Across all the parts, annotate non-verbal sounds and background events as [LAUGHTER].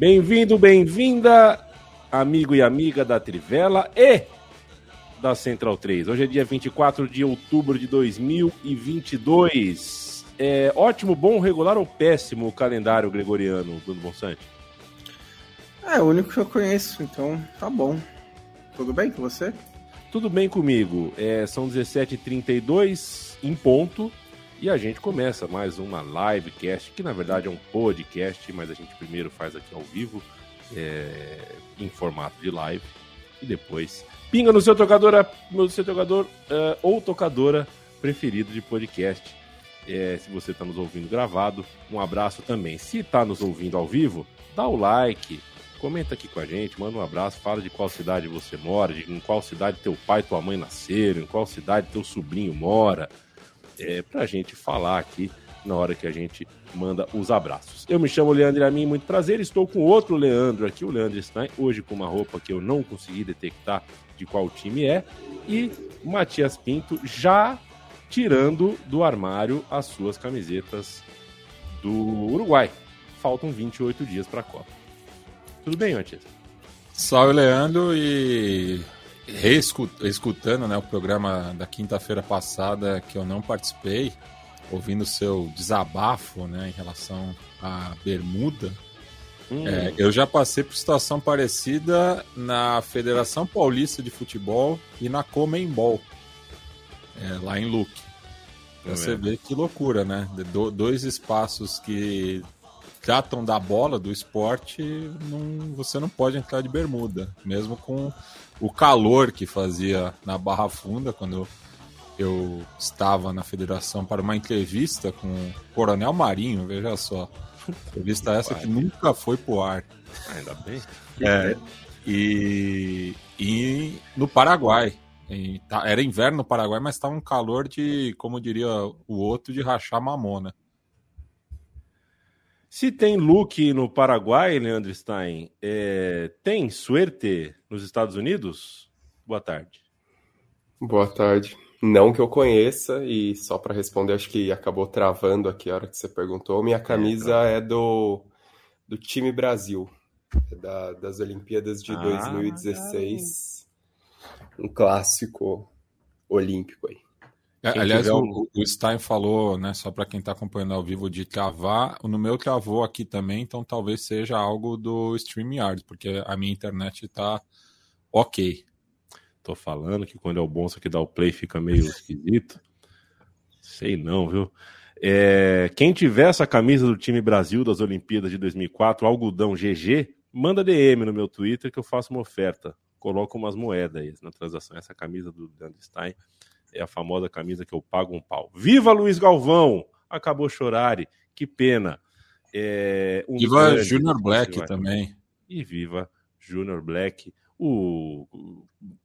Bem-vindo, bem-vinda, amigo e amiga da Trivela e da Central 3. Hoje é dia 24 de outubro de 2022. É ótimo, bom, regular ou péssimo o calendário gregoriano, Bruno Bonsante? É, o único que eu conheço, então tá bom. Tudo bem com você? Tudo bem comigo. É, são 17h32 em ponto. E a gente começa mais uma livecast, que na verdade é um podcast, mas a gente primeiro faz aqui ao vivo, é, em formato de live, e depois pinga no seu tocador, no seu tocador uh, ou tocadora preferido de podcast. É, se você está nos ouvindo gravado, um abraço também. Se está nos ouvindo ao vivo, dá o like, comenta aqui com a gente, manda um abraço, fala de qual cidade você mora, de em qual cidade teu pai e tua mãe nasceram, em qual cidade teu sobrinho mora é, para a gente falar aqui na hora que a gente manda os abraços. Eu me chamo Leandro Amin, muito prazer. Estou com outro Leandro aqui, o Leandro Stein, hoje com uma roupa que eu não consegui detectar de qual time é, e Matias Pinto já tirando do armário as suas camisetas do Uruguai. Faltam 28 dias para a Copa. Tudo bem, Matias? Salve, Leandro, e reescutando né, o programa da quinta-feira passada que eu não participei, ouvindo o seu desabafo né, em relação à bermuda, hum. é, eu já passei por situação parecida na Federação Paulista de Futebol e na Comembol, é, lá em Luque. Pra é você ver que loucura, né? Do, dois espaços que tratam da bola, do esporte, não, você não pode entrar de bermuda, mesmo com o calor que fazia na Barra Funda quando eu estava na federação para uma entrevista com o Coronel Marinho, veja só. Entrevista essa que nunca foi pro ar. Ainda bem. É, e, e no Paraguai. E, tá, era inverno no Paraguai, mas estava um calor de, como diria o outro, de rachar mamona. Se tem look no Paraguai, Leandro Stein, é... tem suerte nos Estados Unidos? Boa tarde. Boa tarde. Não que eu conheça, e só para responder, acho que acabou travando aqui a hora que você perguntou. Minha camisa é, é do, do time Brasil, é da, das Olimpíadas de ah, 2016. Um clássico olímpico aí. É, aliás, o, o, Stein falou, né, só para quem está acompanhando ao vivo, de travar. No meu travou aqui também, então talvez seja algo do StreamYard, porque a minha internet está ok. Tô falando que quando é o bom, só que dá o play fica meio esquisito. Sei não, viu? É, quem tiver essa camisa do time Brasil das Olimpíadas de 2004, algodão GG, manda DM no meu Twitter que eu faço uma oferta. Coloco umas moedas aí na transação. Essa camisa do Dan Stein é a famosa camisa que eu pago um pau. Viva Luiz Galvão! Acabou chorare, que pena. É, um viva Junior Black também. E viva Junior Black, o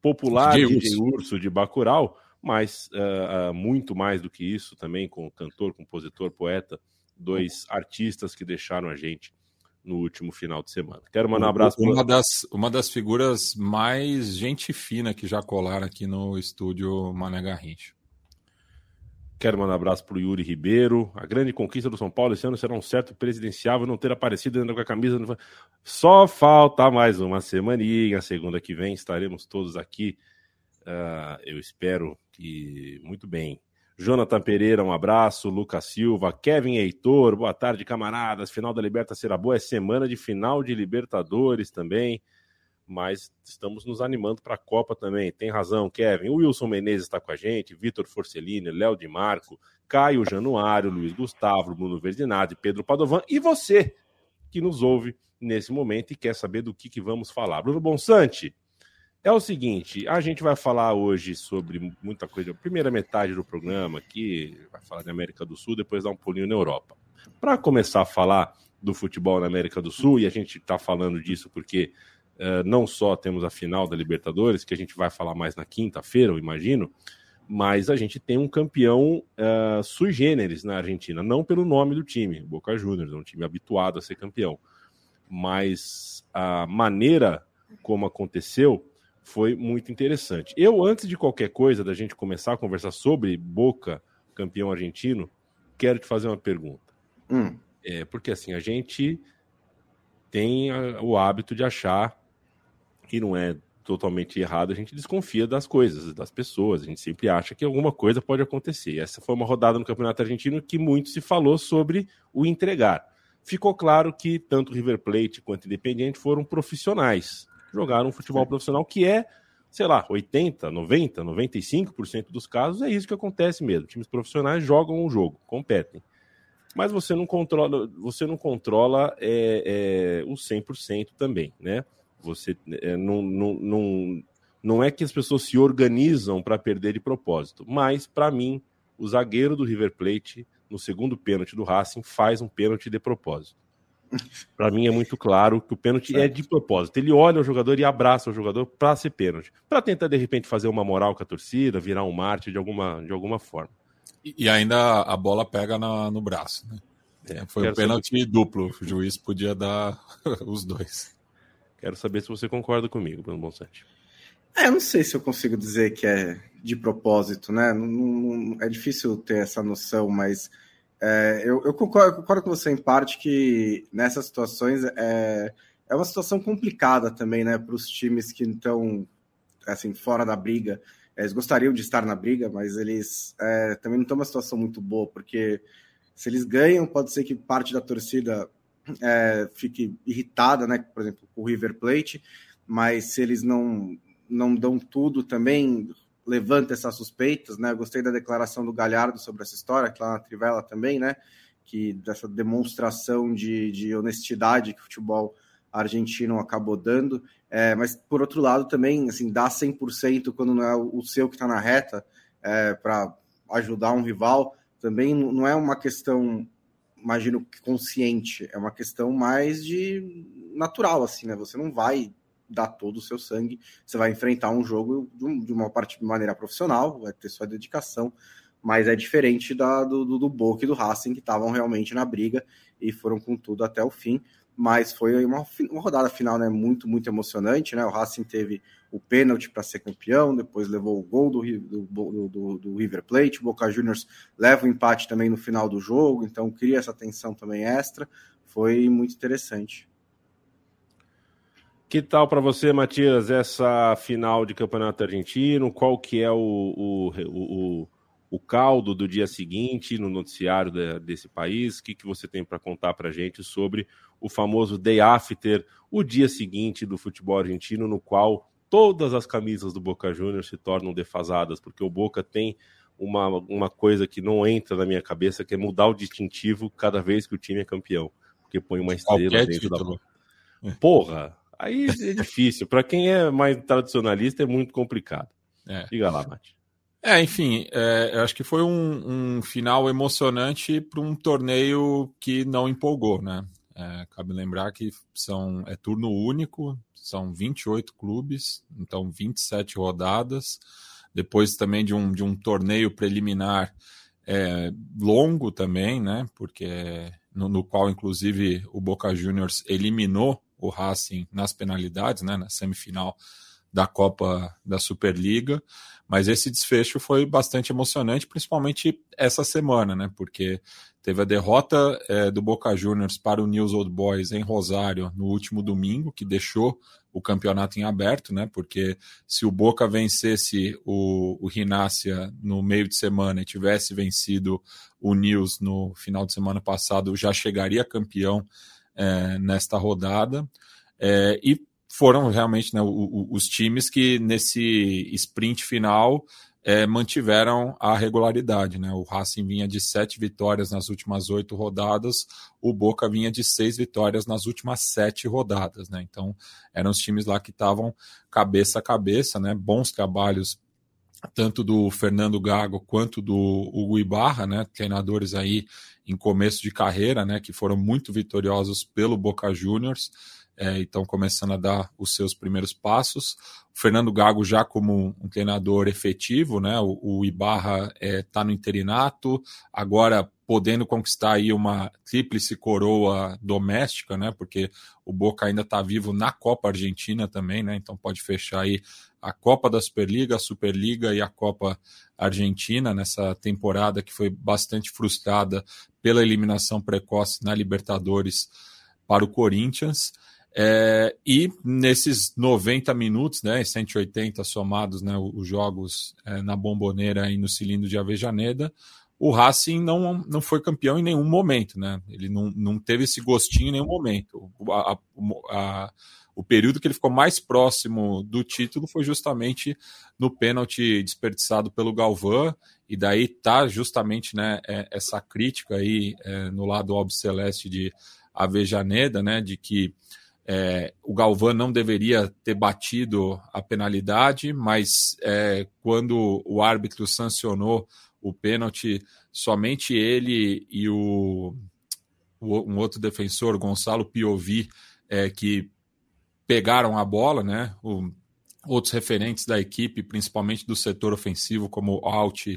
popular DJ, DJ Urso de Bacurau, mas uh, uh, muito mais do que isso também, com cantor, compositor, poeta, dois artistas que deixaram a gente no último final de semana. Quero mandar um abraço uma pra... das uma das figuras mais gente fina que já colaram aqui no estúdio Mané Garrincha. Quero mandar um abraço para o Yuri Ribeiro. A grande conquista do São Paulo esse ano será um certo presidenciável não ter aparecido dentro com a camisa. Só falta mais uma semaninha. Segunda que vem estaremos todos aqui. Uh, eu espero que muito bem. Jonathan Pereira, um abraço. Lucas Silva, Kevin Heitor, boa tarde, camaradas. Final da Liberta será boa. É semana de final de Libertadores também. Mas estamos nos animando para a Copa também. Tem razão, Kevin. O Wilson Menezes está com a gente, Vitor Forcellini, Léo Di Marco, Caio Januário, Luiz Gustavo, Bruno Verdinati, Pedro Padovan e você que nos ouve nesse momento e quer saber do que, que vamos falar. Bruno Bonsante, É o seguinte, a gente vai falar hoje sobre muita coisa. Primeira metade do programa aqui vai falar da América do Sul, depois dar um pulinho na Europa. Para começar a falar do futebol na América do Sul, e a gente está falando disso porque uh, não só temos a final da Libertadores, que a gente vai falar mais na quinta-feira, eu imagino, mas a gente tem um campeão uh, sui generis na Argentina, não pelo nome do time, Boca Juniors, é um time habituado a ser campeão, mas a maneira como aconteceu foi muito interessante. Eu, antes de qualquer coisa, da gente começar a conversar sobre Boca, campeão argentino, quero te fazer uma pergunta. Hum. É, porque assim, a gente tem a, o hábito de achar que não é totalmente errado, a gente desconfia das coisas, das pessoas, a gente sempre acha que alguma coisa pode acontecer. Essa foi uma rodada no Campeonato Argentino que muito se falou sobre o entregar. Ficou claro que tanto River Plate quanto Independiente foram profissionais jogaram um futebol Sim. profissional que é, sei lá, 80, 90, 95% dos casos é isso que acontece mesmo. Times profissionais jogam um jogo, competem. Mas você não controla, você não controla é, é, o 100% também, né? Você é, não, não, não, não é que as pessoas se organizam para perder de propósito, mas para mim, o zagueiro do River Plate, no segundo pênalti do Racing, faz um pênalti de propósito. Para mim é muito claro que o pênalti certo. é de propósito. Ele olha o jogador e abraça o jogador para ser pênalti. Para tentar, de repente, fazer uma moral com a torcida, virar um mártir de alguma, de alguma forma. E, e ainda a bola pega na, no braço. Né? É, Foi um pênalti saber... duplo. O juiz podia dar [LAUGHS] os dois. Quero saber se você concorda comigo, Bruno Bonsante. É, eu não sei se eu consigo dizer que é de propósito, né? Não, não, é difícil ter essa noção, mas é, eu, eu, concordo, eu, concordo, com você em parte que nessas situações é, é uma situação complicada também, né, para os times que estão assim fora da briga. Eles gostariam de estar na briga, mas eles é, também não estão numa situação muito boa, porque se eles ganham, pode ser que parte da torcida é, fique irritada, né, por exemplo, com o River Plate, mas se eles não não dão tudo também, levanta essas suspeitas, né? Eu gostei da declaração do Galhardo sobre essa história, que lá na Trivela também, né? Que dessa demonstração de, de honestidade que o futebol argentino acabou dando. É, mas, por outro lado, também, assim, dá 100% quando não é o seu que está na reta é, para ajudar um rival, também não é uma questão, imagino, consciente, é uma questão mais de natural, assim, né? Você não vai dar todo o seu sangue. Você vai enfrentar um jogo de uma parte de maneira profissional, vai ter sua dedicação, mas é diferente da, do, do, do Boca e do Racing, que estavam realmente na briga e foram com tudo até o fim. Mas foi uma, uma rodada final né, muito, muito emocionante. Né? O Racing teve o pênalti para ser campeão, depois levou o gol do, do, do, do River Plate. O Boca Juniors leva o empate também no final do jogo, então cria essa tensão também extra. Foi muito interessante. Que tal para você, Matias, essa final de campeonato argentino? Qual que é o, o, o, o caldo do dia seguinte no noticiário de, desse país? O que, que você tem para contar para gente sobre o famoso day after, o dia seguinte do futebol argentino, no qual todas as camisas do Boca Juniors se tornam defasadas, porque o Boca tem uma, uma coisa que não entra na minha cabeça, que é mudar o distintivo cada vez que o time é campeão, porque põe uma estrela Qualquer dentro título. da Porra! Aí é difícil. Para quem é mais tradicionalista, é muito complicado. É. Diga lá, Mati. É, enfim, é, eu acho que foi um, um final emocionante para um torneio que não empolgou, né? É, cabe lembrar que são, é turno único, são 28 clubes, então 27 rodadas. Depois também de um, de um torneio preliminar é, longo também, né? Porque no, no qual, inclusive, o Boca Juniors eliminou o Racing nas penalidades, né, na semifinal da Copa da Superliga, mas esse desfecho foi bastante emocionante, principalmente essa semana, né, porque teve a derrota é, do Boca Juniors para o News Old Boys em Rosário no último domingo, que deixou o campeonato em aberto, né, porque se o Boca vencesse o, o Rinácia no meio de semana e tivesse vencido o News no final de semana passado, já chegaria campeão é, nesta rodada. É, e foram realmente né, o, o, os times que nesse sprint final é, mantiveram a regularidade. Né? O Racing vinha de sete vitórias nas últimas oito rodadas, o Boca vinha de seis vitórias nas últimas sete rodadas. Né? Então, eram os times lá que estavam cabeça a cabeça, né? bons trabalhos tanto do Fernando Gago quanto do Hugo Ibarra, né, treinadores aí em começo de carreira, né, que foram muito vitoriosos pelo Boca Juniors, é, estão começando a dar os seus primeiros passos. O Fernando Gago já como um treinador efetivo, né, o, o Ibarra está é, tá no interinato, agora podendo conquistar aí uma tríplice coroa doméstica, né, porque o Boca ainda está vivo na Copa Argentina também, né, então pode fechar aí a Copa da Superliga, a Superliga e a Copa Argentina nessa temporada que foi bastante frustrada pela eliminação precoce na Libertadores para o Corinthians. É, e nesses 90 minutos, né, 180 somados, né, os jogos é, na Bomboneira e no Cilindro de Avejaneda, o Racing não, não foi campeão em nenhum momento, né? Ele não, não teve esse gostinho em nenhum momento. A, a, a, o período que ele ficou mais próximo do título foi justamente no pênalti desperdiçado pelo Galvão, e daí tá justamente né, é, essa crítica aí é, no lado albiceleste de Avejaneda, né, de que é, o Galvão não deveria ter batido a penalidade, mas é, quando o árbitro sancionou o pênalti, somente ele e o, o um outro defensor, Gonçalo Piovi, é, que pegaram a bola, né? O, outros referentes da equipe, principalmente do setor ofensivo, como o Alt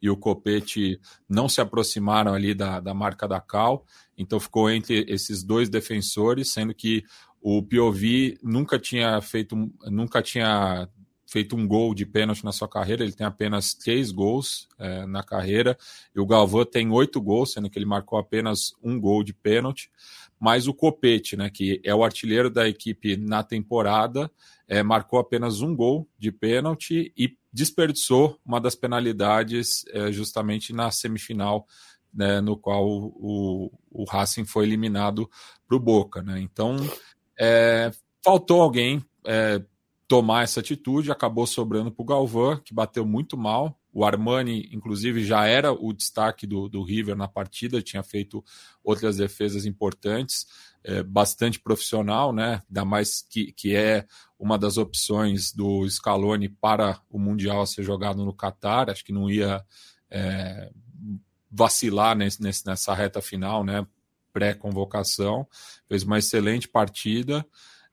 e o Copete, não se aproximaram ali da, da marca da Cal, então ficou entre esses dois defensores, sendo que o Piovi nunca tinha feito, nunca tinha feito um gol de pênalti na sua carreira, ele tem apenas três gols é, na carreira, e o Galvão tem oito gols, sendo que ele marcou apenas um gol de pênalti mas o Copete, né, que é o artilheiro da equipe na temporada, é, marcou apenas um gol de pênalti e desperdiçou uma das penalidades é, justamente na semifinal, né, no qual o, o Racing foi eliminado para o Boca. Né? Então, é, faltou alguém é, tomar essa atitude, acabou sobrando para o Galvão, que bateu muito mal, o Armani, inclusive, já era o destaque do, do River na partida, tinha feito outras defesas importantes, é, bastante profissional, né? Ainda mais que, que é uma das opções do Scaloni para o Mundial a ser jogado no Catar. Acho que não ia é, vacilar nesse, nessa reta final, né? Pré-convocação. Fez uma excelente partida.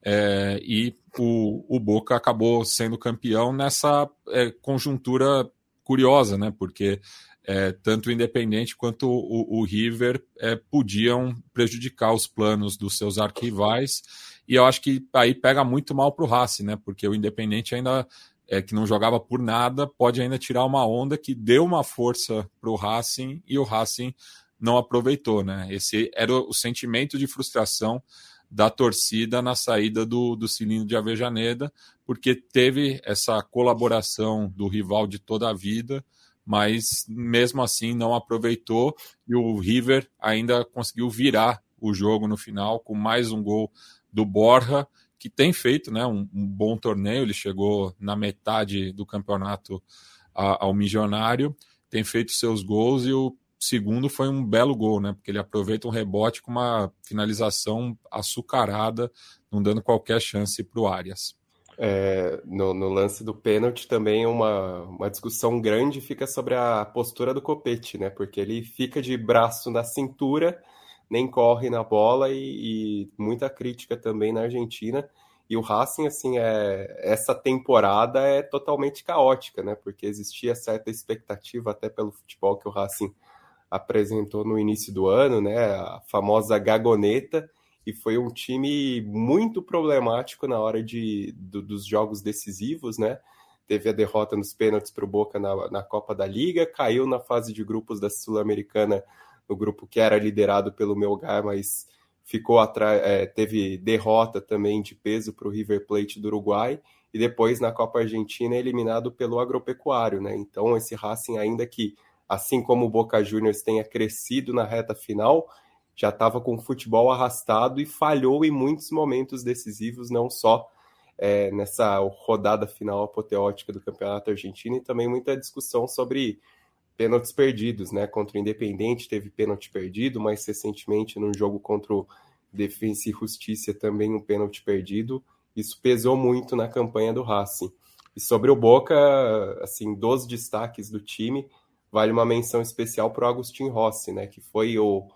É, e o, o Boca acabou sendo campeão nessa é, conjuntura curiosa, né? Porque é, tanto o Independente quanto o, o River é, podiam prejudicar os planos dos seus arquivais. E eu acho que aí pega muito mal para o Racing, né? Porque o Independente ainda é, que não jogava por nada, pode ainda tirar uma onda que deu uma força para o Racing e o Racing não aproveitou, né? Esse era o sentimento de frustração da torcida na saída do, do cilindro de Avejaneda, porque teve essa colaboração do rival de toda a vida, mas mesmo assim não aproveitou e o River ainda conseguiu virar o jogo no final com mais um gol do Borja, que tem feito né, um, um bom torneio, ele chegou na metade do campeonato a, ao Milionário, tem feito seus gols e o segundo foi um belo gol, né? Porque ele aproveita um rebote com uma finalização açucarada, não dando qualquer chance para o Arias. É, no, no, lance do pênalti também uma, uma discussão grande fica sobre a postura do Copete, né? Porque ele fica de braço na cintura, nem corre na bola e, e muita crítica também na Argentina. E o Racing, assim, é, essa temporada é totalmente caótica, né? Porque existia certa expectativa até pelo futebol que o Racing apresentou no início do ano, né? A famosa gagoneta e foi um time muito problemático na hora de, do, dos jogos decisivos, né? Teve a derrota nos pênaltis para o Boca na, na Copa da Liga, caiu na fase de grupos da Sul-Americana, no grupo que era liderado pelo Melgar, mas ficou atrás, é, teve derrota também de peso para o River Plate do Uruguai, e depois na Copa Argentina eliminado pelo Agropecuário, né? Então esse Racing ainda que, assim como o Boca Juniors tenha crescido na reta final, já estava com o futebol arrastado e falhou em muitos momentos decisivos, não só é, nessa rodada final apoteótica do Campeonato Argentino e também muita discussão sobre pênaltis perdidos, né? Contra o Independente teve pênalti perdido, mais recentemente no jogo contra o Defensa e Justiça também um pênalti perdido. Isso pesou muito na campanha do Racing. E sobre o Boca, assim, dos destaques do time, vale uma menção especial para o Agustin Rossi, né? Que foi o,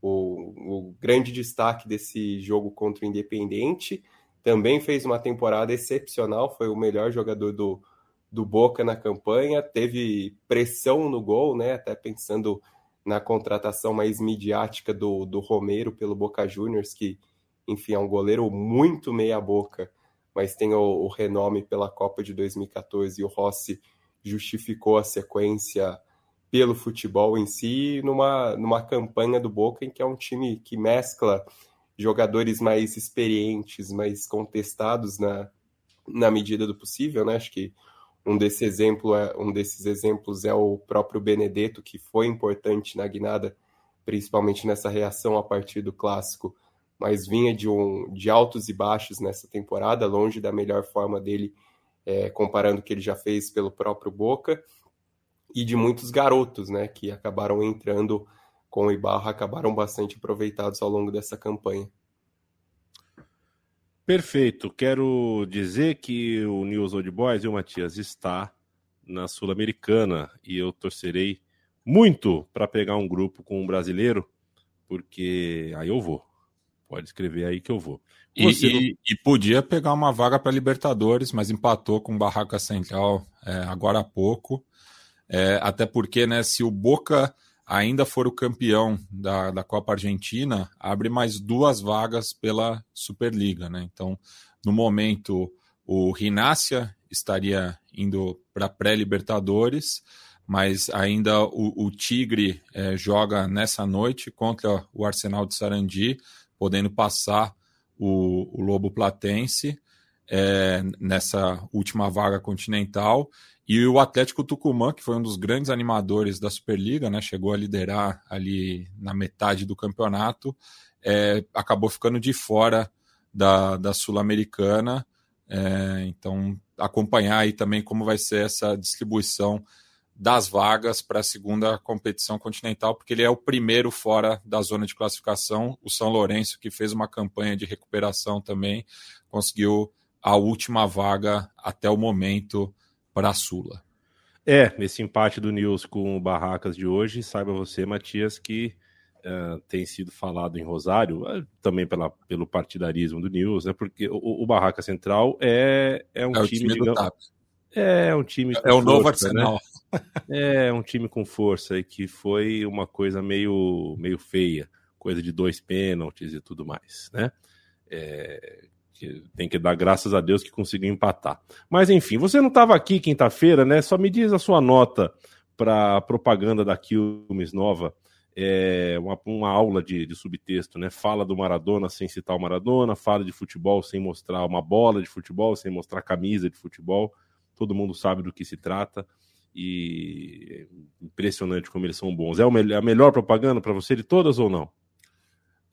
o, o grande destaque desse jogo contra o Independente. Também fez uma temporada excepcional, foi o melhor jogador do, do Boca na campanha, teve pressão no gol, né? Até pensando na contratação mais midiática do, do Romero pelo Boca Juniors, que, enfim, é um goleiro muito meia-boca, mas tem o, o, renome pela Copa de 2014 e o Rossi justificou a sequência pelo futebol em si, numa, numa campanha do Boca em que é um time que mescla jogadores mais experientes, mais contestados na, na medida do possível, né? Acho que um, desse exemplo é, um desses exemplos é o próprio Benedetto, que foi importante na guinada, principalmente nessa reação a partir do clássico, mas vinha de, um, de altos e baixos nessa temporada, longe da melhor forma dele, é, comparando o que ele já fez pelo próprio Boca, e de muitos garotos, né, que acabaram entrando com o Ibarra, acabaram bastante aproveitados ao longo dessa campanha. Perfeito. Quero dizer que o News Old Boys e o Matias está na Sul-Americana e eu torcerei muito para pegar um grupo com um brasileiro, porque aí eu vou. Pode escrever aí que eu vou. E, e, e, podia pegar uma vaga para Libertadores, mas empatou com Barraca Central é, agora há pouco. É, até porque, né, se o Boca ainda for o campeão da, da Copa Argentina, abre mais duas vagas pela Superliga, né? Então, no momento, o Rinácia estaria indo para pré-Libertadores, mas ainda o, o Tigre é, joga nessa noite contra o Arsenal de Sarandi, podendo passar o, o Lobo Platense é, nessa última vaga continental. E o Atlético Tucumã, que foi um dos grandes animadores da Superliga, né, chegou a liderar ali na metade do campeonato, é, acabou ficando de fora da, da Sul-Americana. É, então, acompanhar aí também como vai ser essa distribuição das vagas para a segunda competição continental, porque ele é o primeiro fora da zona de classificação. O São Lourenço, que fez uma campanha de recuperação também, conseguiu a última vaga até o momento para a Sula. É, nesse empate do Nils com o Barracas de hoje, saiba você, Matias, que uh, tem sido falado em Rosário, uh, também pela, pelo partidarismo do Nils, né? Porque o, o Barraca Central é, é um é time, time digamos, é um time é o novo? Arsenal. Né? É um time com força e que foi uma coisa meio meio feia, coisa de dois pênaltis e tudo mais, né? É, que tem que dar graças a Deus que conseguiu empatar. Mas enfim, você não estava aqui quinta-feira, né? Só me diz a sua nota para propaganda da Quilmes nova. É uma, uma aula de, de, subtexto, né? Fala do Maradona sem citar o Maradona, fala de futebol sem mostrar uma bola de futebol, sem mostrar camisa de futebol. Todo mundo sabe do que se trata e impressionante como eles são bons. É a melhor propaganda para você de todas ou não?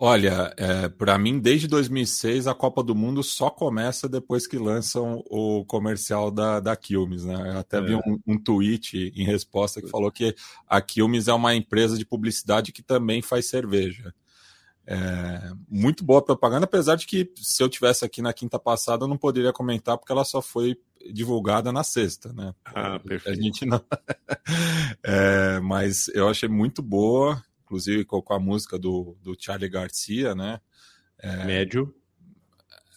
Olha, é, para mim, desde 2006, a Copa do Mundo só começa depois que lançam o comercial da, da Quilmes, né? Eu até é. vi um, um, tweet em resposta que falou que a Quilmes é uma empresa de publicidade que também faz cerveja. É, muito boa propaganda, apesar de que se eu tivesse aqui na quinta passada eu não poderia comentar porque ela só foi divulgada na sexta, né? Ah, perfeito. A gente não. [LAUGHS] é, mas eu achei muito boa inclusive com, a música do, do Charlie Garcia, né? É, Médio.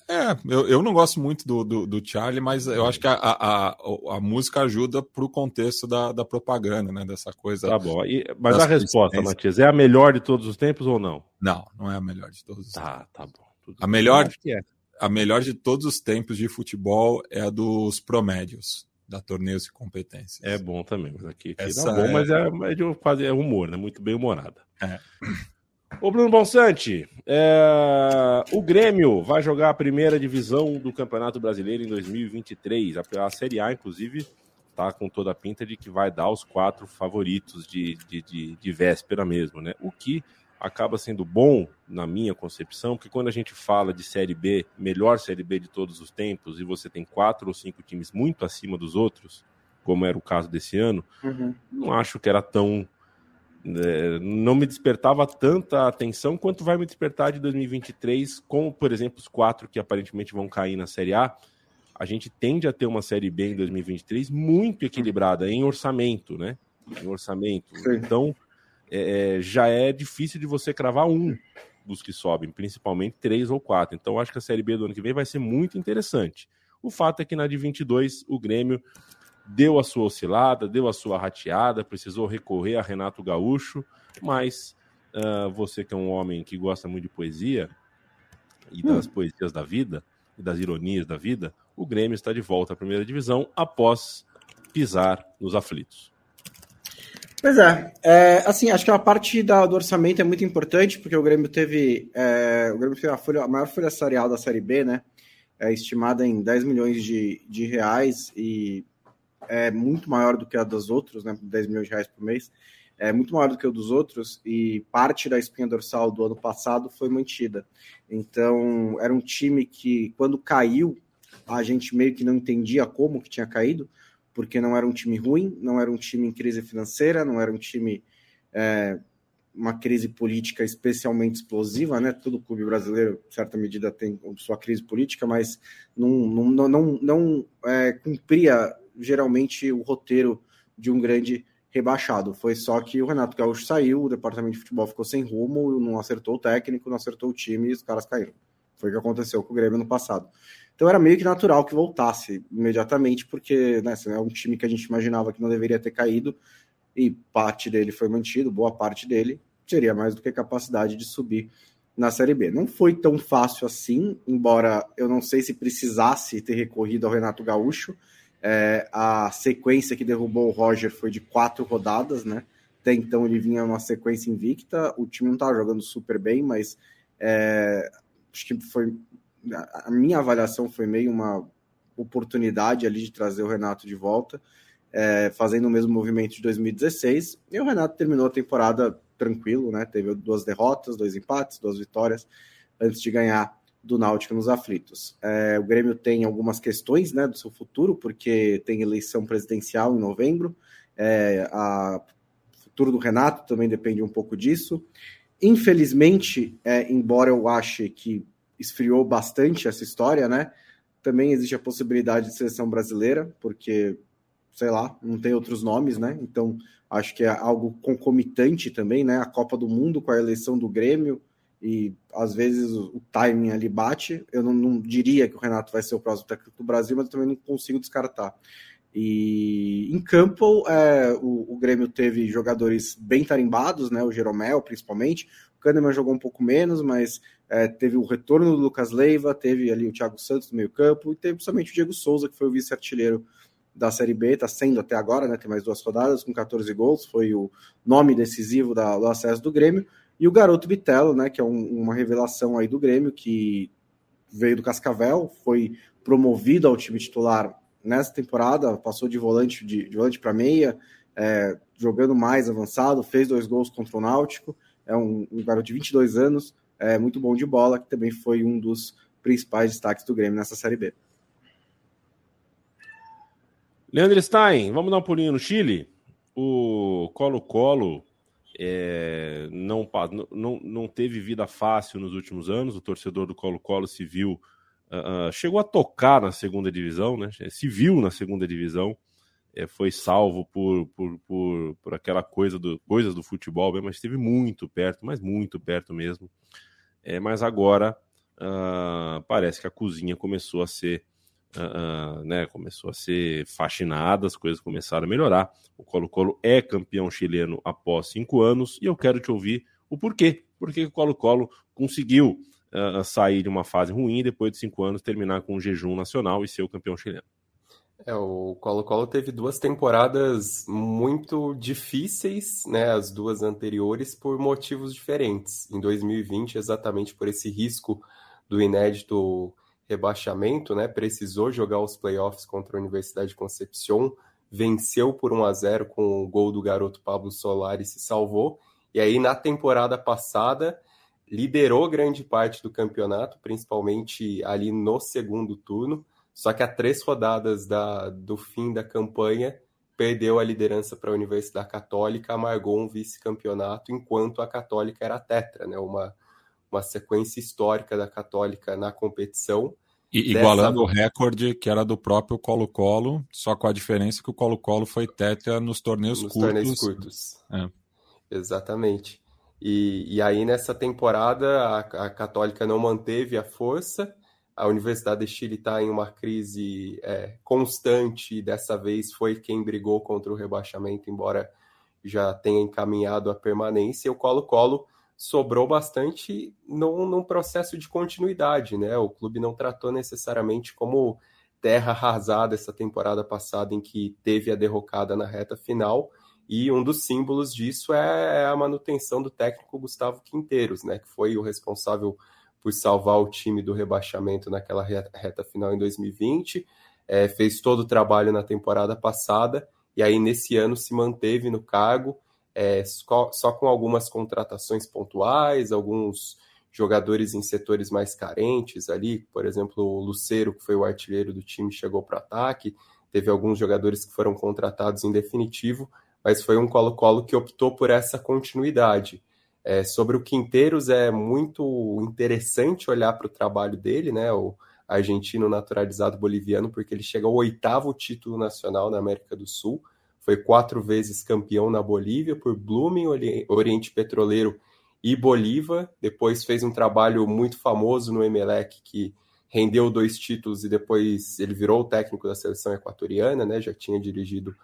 É, eu, eu não gosto muito do, do, do Charlie, mas eu acho que a, a, a, a música ajuda para o contexto da, da propaganda, né? Dessa coisa. Tá bom. E, mas a resposta, Matias, é a melhor de todos os tempos ou não? Não, não é a melhor de todos os tá, tempos. Tá, bom. Tudo a melhor, é. a melhor de todos os tempos de futebol é a dos promédios da torneios e competências. É bom também, mas aqui, aqui Essa bom, é... mas é, é de quase é humor, né? Muito bem humorada. É. Ô Bruno Bonsante, é... o Grêmio vai jogar a primeira divisão do Campeonato Brasileiro em 2023. A, a Série A, inclusive, tá com toda a pinta de que vai dar os quatro favoritos de, de, de, de véspera mesmo, né? O que acaba sendo bom, na minha concepção, porque quando a gente fala de Série B, melhor Série B de todos os tempos, e você tem quatro ou cinco times muito acima dos outros, como era o caso desse ano, uhum. não acho que era tão. É, não me despertava tanta atenção quanto vai me despertar de 2023, com, por exemplo, os quatro que aparentemente vão cair na Série A. A gente tende a ter uma Série B em 2023 muito equilibrada em orçamento, né? Em orçamento. Sim. Então, é, é, já é difícil de você cravar um dos que sobem, principalmente três ou quatro. Então, acho que a Série B do ano que vem vai ser muito interessante. O fato é que na de 22 o Grêmio deu a sua oscilada, deu a sua rateada, precisou recorrer a Renato Gaúcho, mas uh, você que é um homem que gosta muito de poesia e das hum. poesias da vida e das ironias da vida, o Grêmio está de volta à primeira divisão após pisar nos aflitos. Pois é, é, assim, acho que a parte da, do orçamento é muito importante, porque o Grêmio teve, é, o Grêmio teve a, folha, a, maior folha salarial da Série B, né, é estimada em 10 milhões de, de reais e é muito maior do que a dos outros, né, 10 milhões de reais por mês, é muito maior do que o dos outros e parte da espinha dorsal do ano passado foi mantida. Então, era um time que, quando caiu, a gente meio que não entendia como que tinha caído, porque não era um time ruim, não era um time em crise financeira, não era um time é, uma crise política especialmente explosiva, né? Todo clube brasileiro, em certa medida, tem sua crise política, mas não, não, não, não é, cumpria geralmente o roteiro de um grande rebaixado. Foi só que o Renato Gaúcho saiu, o departamento de futebol ficou sem rumo, não acertou o técnico, não acertou o time e os caras caíram. Foi o que aconteceu com o Grêmio no passado. Então era meio que natural que voltasse imediatamente, porque né, é um time que a gente imaginava que não deveria ter caído e parte dele foi mantido, boa parte dele teria mais do que capacidade de subir na Série B. Não foi tão fácil assim, embora eu não sei se precisasse ter recorrido ao Renato Gaúcho. É, a sequência que derrubou o Roger foi de quatro rodadas, né? Até então ele vinha numa sequência invicta. O time não estava jogando super bem, mas é, acho que foi a minha avaliação foi meio uma oportunidade ali de trazer o Renato de volta, é, fazendo o mesmo movimento de 2016. E o Renato terminou a temporada tranquilo, né? Teve duas derrotas, dois empates, duas vitórias, antes de ganhar do Náutico nos aflitos. É, o Grêmio tem algumas questões né, do seu futuro, porque tem eleição presidencial em novembro. É, a, o futuro do Renato também depende um pouco disso. Infelizmente, é, embora eu ache que esfriou bastante essa história, né? Também existe a possibilidade de seleção brasileira, porque, sei lá, não tem outros nomes, né? Então, acho que é algo concomitante também, né? A Copa do Mundo com a eleição do Grêmio, e às vezes o, timing ali bate. Eu não, não, diria que o Renato vai ser o próximo técnico do Brasil, mas também não consigo descartar. E em campo, é, o, o, Grêmio teve jogadores bem tarimbados, né? O Jeromel, principalmente. Kahneman jogou um pouco menos, mas é, teve o retorno do Lucas Leiva, teve ali o Thiago Santos no meio-campo, e teve somente o Diego Souza, que foi o vice-artilheiro da Série B, está sendo até agora, né? Tem mais duas rodadas, com 14 gols, foi o nome decisivo da, do acesso do Grêmio. E o garoto Bitelo, né? Que é um, uma revelação aí do Grêmio, que veio do Cascavel, foi promovido ao time titular nessa temporada, passou de volante de, de volante para meia, é, jogando mais avançado, fez dois gols contra o Náutico. É um, um garoto de 22 anos, é, muito bom de bola, que também foi um dos principais destaques do Grêmio nessa Série B. Leandro Stein, vamos dar um pulinho no Chile? O Colo-Colo é, não, não, não teve vida fácil nos últimos anos, o torcedor do Colo-Colo se viu, uh, chegou a tocar na segunda divisão, né? se viu na segunda divisão, é, foi salvo por, por, por, por aquela coisa do, coisas do futebol, mas esteve muito perto, mas muito perto mesmo. É, mas agora uh, parece que a cozinha começou a ser uh, uh, né, começou a ser faxinada, as coisas começaram a melhorar. O Colo-Colo é campeão chileno após cinco anos e eu quero te ouvir o porquê. Por que o Colo-Colo conseguiu sair de uma fase ruim depois de cinco anos terminar com um jejum nacional e ser o campeão chileno? É, o Colo-Colo teve duas temporadas muito difíceis, né, as duas anteriores, por motivos diferentes. Em 2020, exatamente por esse risco do inédito rebaixamento, né, precisou jogar os playoffs contra a Universidade de Concepción, venceu por 1 a 0 com o gol do garoto Pablo Solar e se salvou. E aí, na temporada passada, liderou grande parte do campeonato, principalmente ali no segundo turno. Só que a três rodadas da, do fim da campanha, perdeu a liderança para a Universidade Católica, amargou um vice-campeonato, enquanto a Católica era tetra, né? uma, uma sequência histórica da Católica na competição. E, igualando Dessa... o recorde que era do próprio Colo-Colo, só com a diferença que o Colo-Colo foi tetra nos torneios nos curtos. Torneios curtos. É. Exatamente. E, e aí, nessa temporada, a, a Católica não manteve a força. A Universidade de Chile está em uma crise é, constante dessa vez foi quem brigou contra o rebaixamento, embora já tenha encaminhado a permanência. E o Colo-Colo sobrou bastante num, num, processo de continuidade, né? O clube não tratou necessariamente como terra arrasada essa temporada passada, em que teve a derrocada na reta final, e um dos símbolos disso é a manutenção do técnico Gustavo Quinteiros, né, que foi o responsável por salvar o time do rebaixamento naquela reta final em 2020, é, fez todo o trabalho na temporada passada e aí nesse ano se manteve no cargo, é, só, com algumas contratações pontuais, alguns jogadores em setores mais carentes ali, por exemplo, o Luceiro, que foi o artilheiro do time, chegou para ataque, teve alguns jogadores que foram contratados em definitivo, mas foi um Colo-Colo que optou por essa continuidade. É, sobre o Quinteiros, é muito interessante olhar para o trabalho dele, né? O argentino naturalizado boliviano, porque ele chega ao oitavo título nacional na América do Sul, foi quatro vezes campeão na Bolívia por Blooming, Oriente Petroleiro e Bolívar. Depois fez um trabalho muito famoso no Emelec, que rendeu dois títulos e depois ele virou o técnico da seleção equatoriana, né? Já tinha dirigido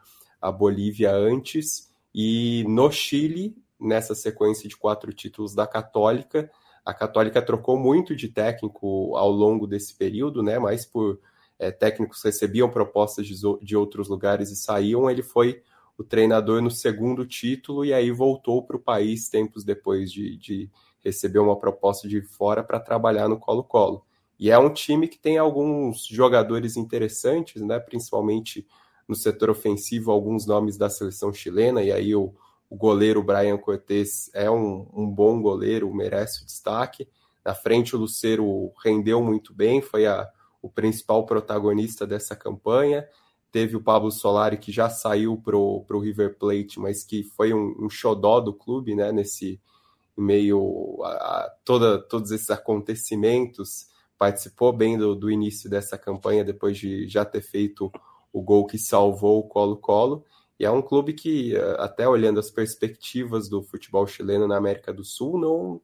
a Bolívia antes, e no Chile, nessa sequência de quatro títulos da Católica, a Católica trocou muito de técnico ao longo desse período, né? Mas por é, técnicos recebiam propostas de, de outros lugares e saíam, ele foi o treinador no segundo título e aí voltou para o país tempos depois de, de receber uma proposta de fora para trabalhar no Colo-Colo. E é um time que tem alguns jogadores interessantes, né? principalmente no setor ofensivo alguns nomes da seleção chilena, e aí o, o goleiro Brian Cortes é um, um, bom goleiro, merece o destaque. Na frente, o Luceiro rendeu muito bem, foi a, o principal protagonista dessa campanha. Teve o Pablo Solari, que já saiu para o River Plate, mas que foi um, um xodó do clube, né, nesse meio a, a toda, todos esses acontecimentos. Participou bem do, do início dessa campanha, depois de já ter feito o gol que salvou o Colo-Colo. E é um clube que, eh, até olhando as perspectivas do futebol chileno na América do Sul, não,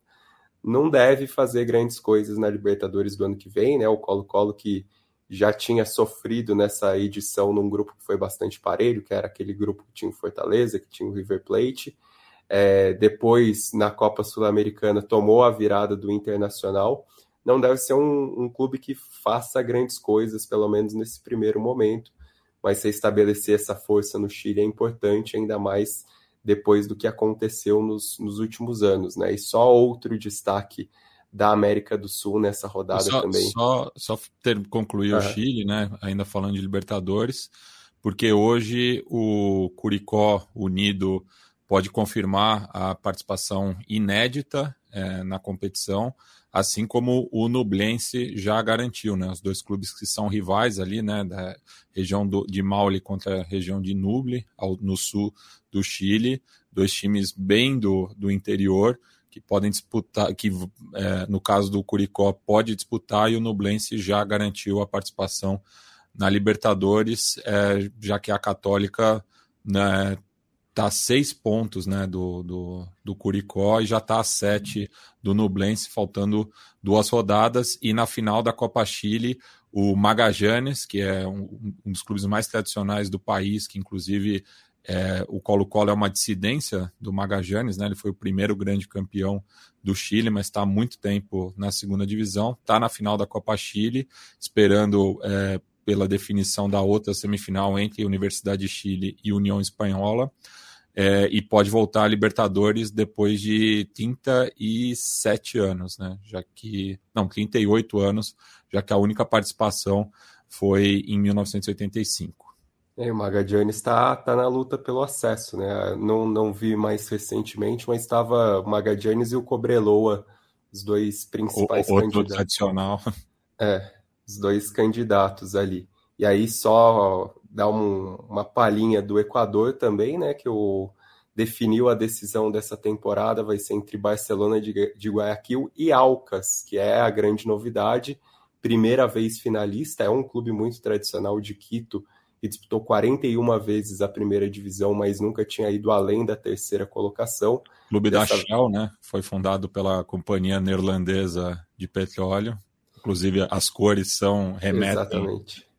não deve fazer grandes coisas na Libertadores do ano que vem, né? O Colo-Colo que já tinha sofrido nessa edição num grupo que foi bastante parelho, que era aquele grupo que tinha o Fortaleza, que tinha o River Plate. É, depois, na Copa Sul-Americana, tomou a virada do Internacional. Não deve ser um, um clube que faça grandes coisas, pelo menos nesse primeiro momento mas se estabelecer essa força no Chile é importante, ainda mais depois do que aconteceu nos, nos últimos anos, né? E só outro destaque da América do Sul nessa rodada só, também. Só, só ter, concluir o Chile, né? Ainda falando de Libertadores, porque hoje o Curicó Unido pode confirmar a participação inédita é, na competição assim como o Nublense já garantiu, né? Os dois clubes que são rivais ali, né? Da região do, de Maule contra a região de Nuble, ao, no sul do Chile, dois times bem do, do interior que podem disputar, que é, no caso do Curicó pode disputar e o Nublense já garantiu a participação na Libertadores, é, já que a Católica né, está a seis pontos né, do, do, do Curicó e já está a sete do Nublense, faltando duas rodadas. E na final da Copa Chile, o Magajanes, que é um, um dos clubes mais tradicionais do país, que inclusive é, o Colo-Colo é uma dissidência do Magajanes, né? ele foi o primeiro grande campeão do Chile, mas está há muito tempo na segunda divisão, está na final da Copa Chile, esperando é, pela definição da outra semifinal entre Universidade de Chile e União Espanhola é, e pode voltar a Libertadores depois de 37 anos, né? Já que. Não, 38 anos, já que a única participação foi em 1985. É, o Magallanes está tá na luta pelo acesso, né? Não, não vi mais recentemente, mas estava o Magallanes e o Cobreloa, os dois principais o, outro candidatos. tradicional. É, os dois candidatos ali. E aí só dá um, uma palhinha do Equador também, né? Que o definiu a decisão dessa temporada vai ser entre Barcelona de, de Guayaquil e Alcas, que é a grande novidade. Primeira vez finalista, é um clube muito tradicional de Quito que disputou 41 vezes a primeira divisão, mas nunca tinha ido além da terceira colocação. Clube Dessa... da Shell, né? Foi fundado pela companhia neerlandesa de petróleo. Inclusive as cores são remetem. Exatamente.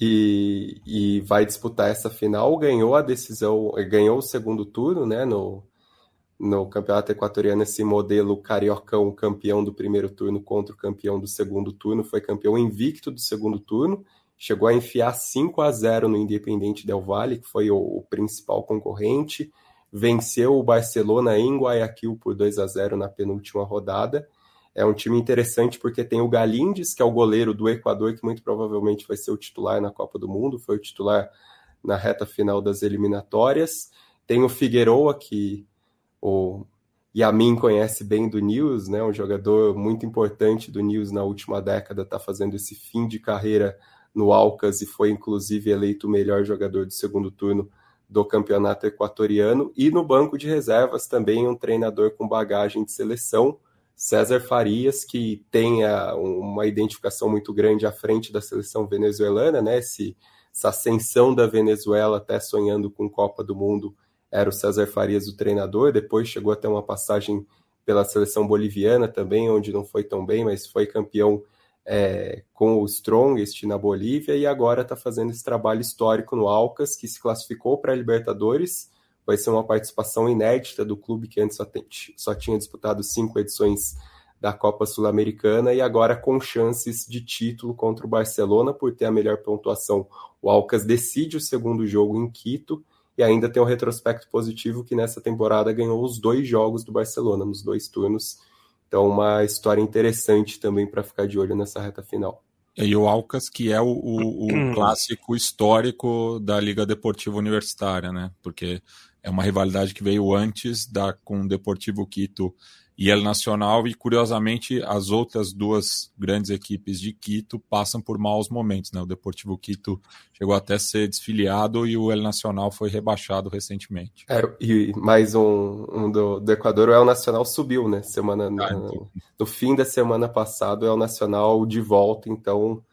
E, e vai disputar essa final. Ganhou a decisão, ganhou o segundo turno, né? No, no campeonato equatoriano esse modelo cariocão, campeão do primeiro turno contra o campeão do segundo turno, foi campeão invicto do segundo turno chegou a enfiar 5 a 0 no Independente Del Valle, que foi o, o principal concorrente, venceu o Barcelona em Guayaquil por 2 a 0 na penúltima rodada. É um time interessante porque tem o Galindes, que é o goleiro do Equador, que muito provavelmente vai ser o titular na Copa do Mundo, foi o titular na reta final das eliminatórias. Tem o Figueroa, que o Yamin conhece bem do News, né? um jogador muito importante do News na última década, está fazendo esse fim de carreira no Alcas e foi inclusive eleito o melhor jogador do segundo turno do campeonato equatoriano. E no banco de reservas também um treinador com bagagem de seleção, César Farias, que tem uma identificação muito grande à frente da seleção venezuelana, né? Esse, essa ascensão da Venezuela até sonhando com Copa do Mundo era o César Farias o treinador, depois chegou até uma passagem pela seleção boliviana também, onde não foi tão bem, mas foi campeão é, com o Strongest na Bolívia e agora está fazendo esse trabalho histórico no Alcas, que se classificou para a Libertadores. Vai ser uma participação inédita do clube que antes só, tem, só tinha disputado cinco edições da Copa Sul-Americana e agora com chances de título contra o Barcelona por ter a melhor pontuação. O Alcas decide o segundo jogo em Quito e ainda tem um retrospecto positivo que nessa temporada ganhou os dois jogos do Barcelona, nos dois turnos então, uma história interessante também para ficar de olho nessa reta final. E o Alcas, que é o, o, o [CLEARS THROAT] clássico histórico da Liga Deportiva Universitária, né? Porque é uma rivalidade que veio antes da com o Deportivo Quito e El Nacional, e curiosamente as outras duas grandes equipes de Quito passam por maus momentos. Né? O Deportivo Quito chegou até a ser desfiliado e o El Nacional foi rebaixado recentemente. É, e mais um, um do, do, Equador, o El Nacional subiu, né? Semana, ah, no, então. no fim da semana passada, o El Nacional de volta, então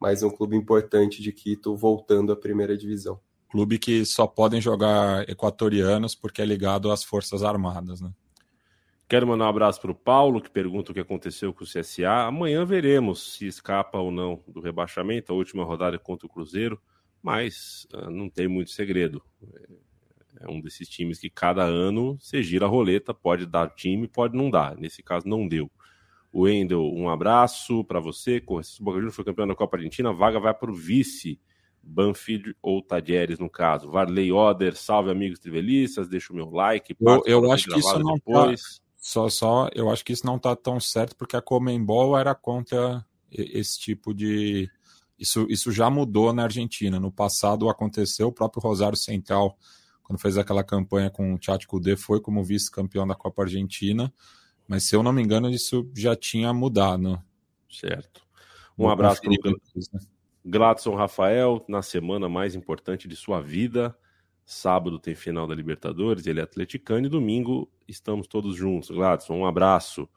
mais um clube importante de Quito voltando à primeira divisão. Clube que só podem jogar equatorianos porque é ligado às Forças Armadas, né? Quero mandar um abraço para o Paulo, que pergunta o que aconteceu com o CSA. Amanhã veremos se escapa ou não do rebaixamento, a última rodada contra o Cruzeiro, mas uh, não tem muito segredo. É um desses times que cada ano você gira a roleta, pode dar time, pode não dar. Nesse caso, não deu. O Wendel, um abraço para você. O Boca Juniors foi campeão da Copa Argentina, vaga vai para o vice. Banfield ou Tadieres, no caso. Varley Oder, salve amigos trivelistas, deixa o meu like. Eu, eu acho que isso não tá depois. Tá só, só, eu acho que isso não está tão certo porque a Comembol era contra esse tipo de. Isso, isso já mudou na Argentina. No passado aconteceu, o próprio Rosário Central, quando fez aquela campanha com o Tchati Kudê, foi como vice-campeão da Copa Argentina. Mas se eu não me engano, isso já tinha mudado. Certo. Um abraço para o? Gladson Rafael, na semana mais importante de sua vida. Sábado tem final da Libertadores, ele é atleticano, e domingo estamos todos juntos. Gladson, um abraço.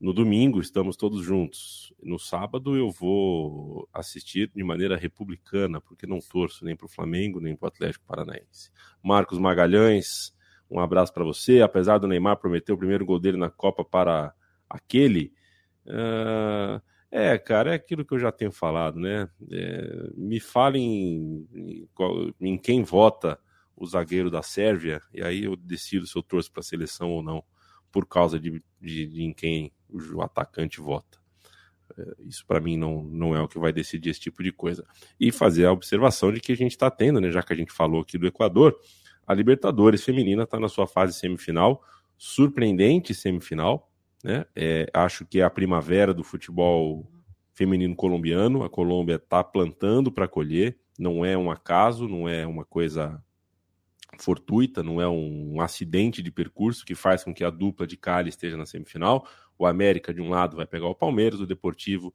No domingo estamos todos juntos. No sábado eu vou assistir de maneira republicana, porque não torço nem para o Flamengo, nem para o Atlético Paranaense. Marcos Magalhães, um abraço para você. Apesar do Neymar prometer o primeiro gol dele na Copa para aquele. Cara, é aquilo que eu já tenho falado, né? É, me falem em, em quem vota o zagueiro da Sérvia, e aí eu decido se eu torço para a seleção ou não, por causa de, de, de em quem o atacante vota. É, isso para mim não, não é o que vai decidir esse tipo de coisa. E fazer a observação de que a gente está tendo, né, já que a gente falou aqui do Equador, a Libertadores feminina está na sua fase semifinal, surpreendente semifinal. Né? É, acho que é a primavera do futebol feminino colombiano. A Colômbia está plantando para colher não é um acaso, não é uma coisa fortuita, não é um, acidente de percurso que faz com que a dupla de Cali esteja na semifinal. O América, de um lado, vai pegar o Palmeiras, o Deportivo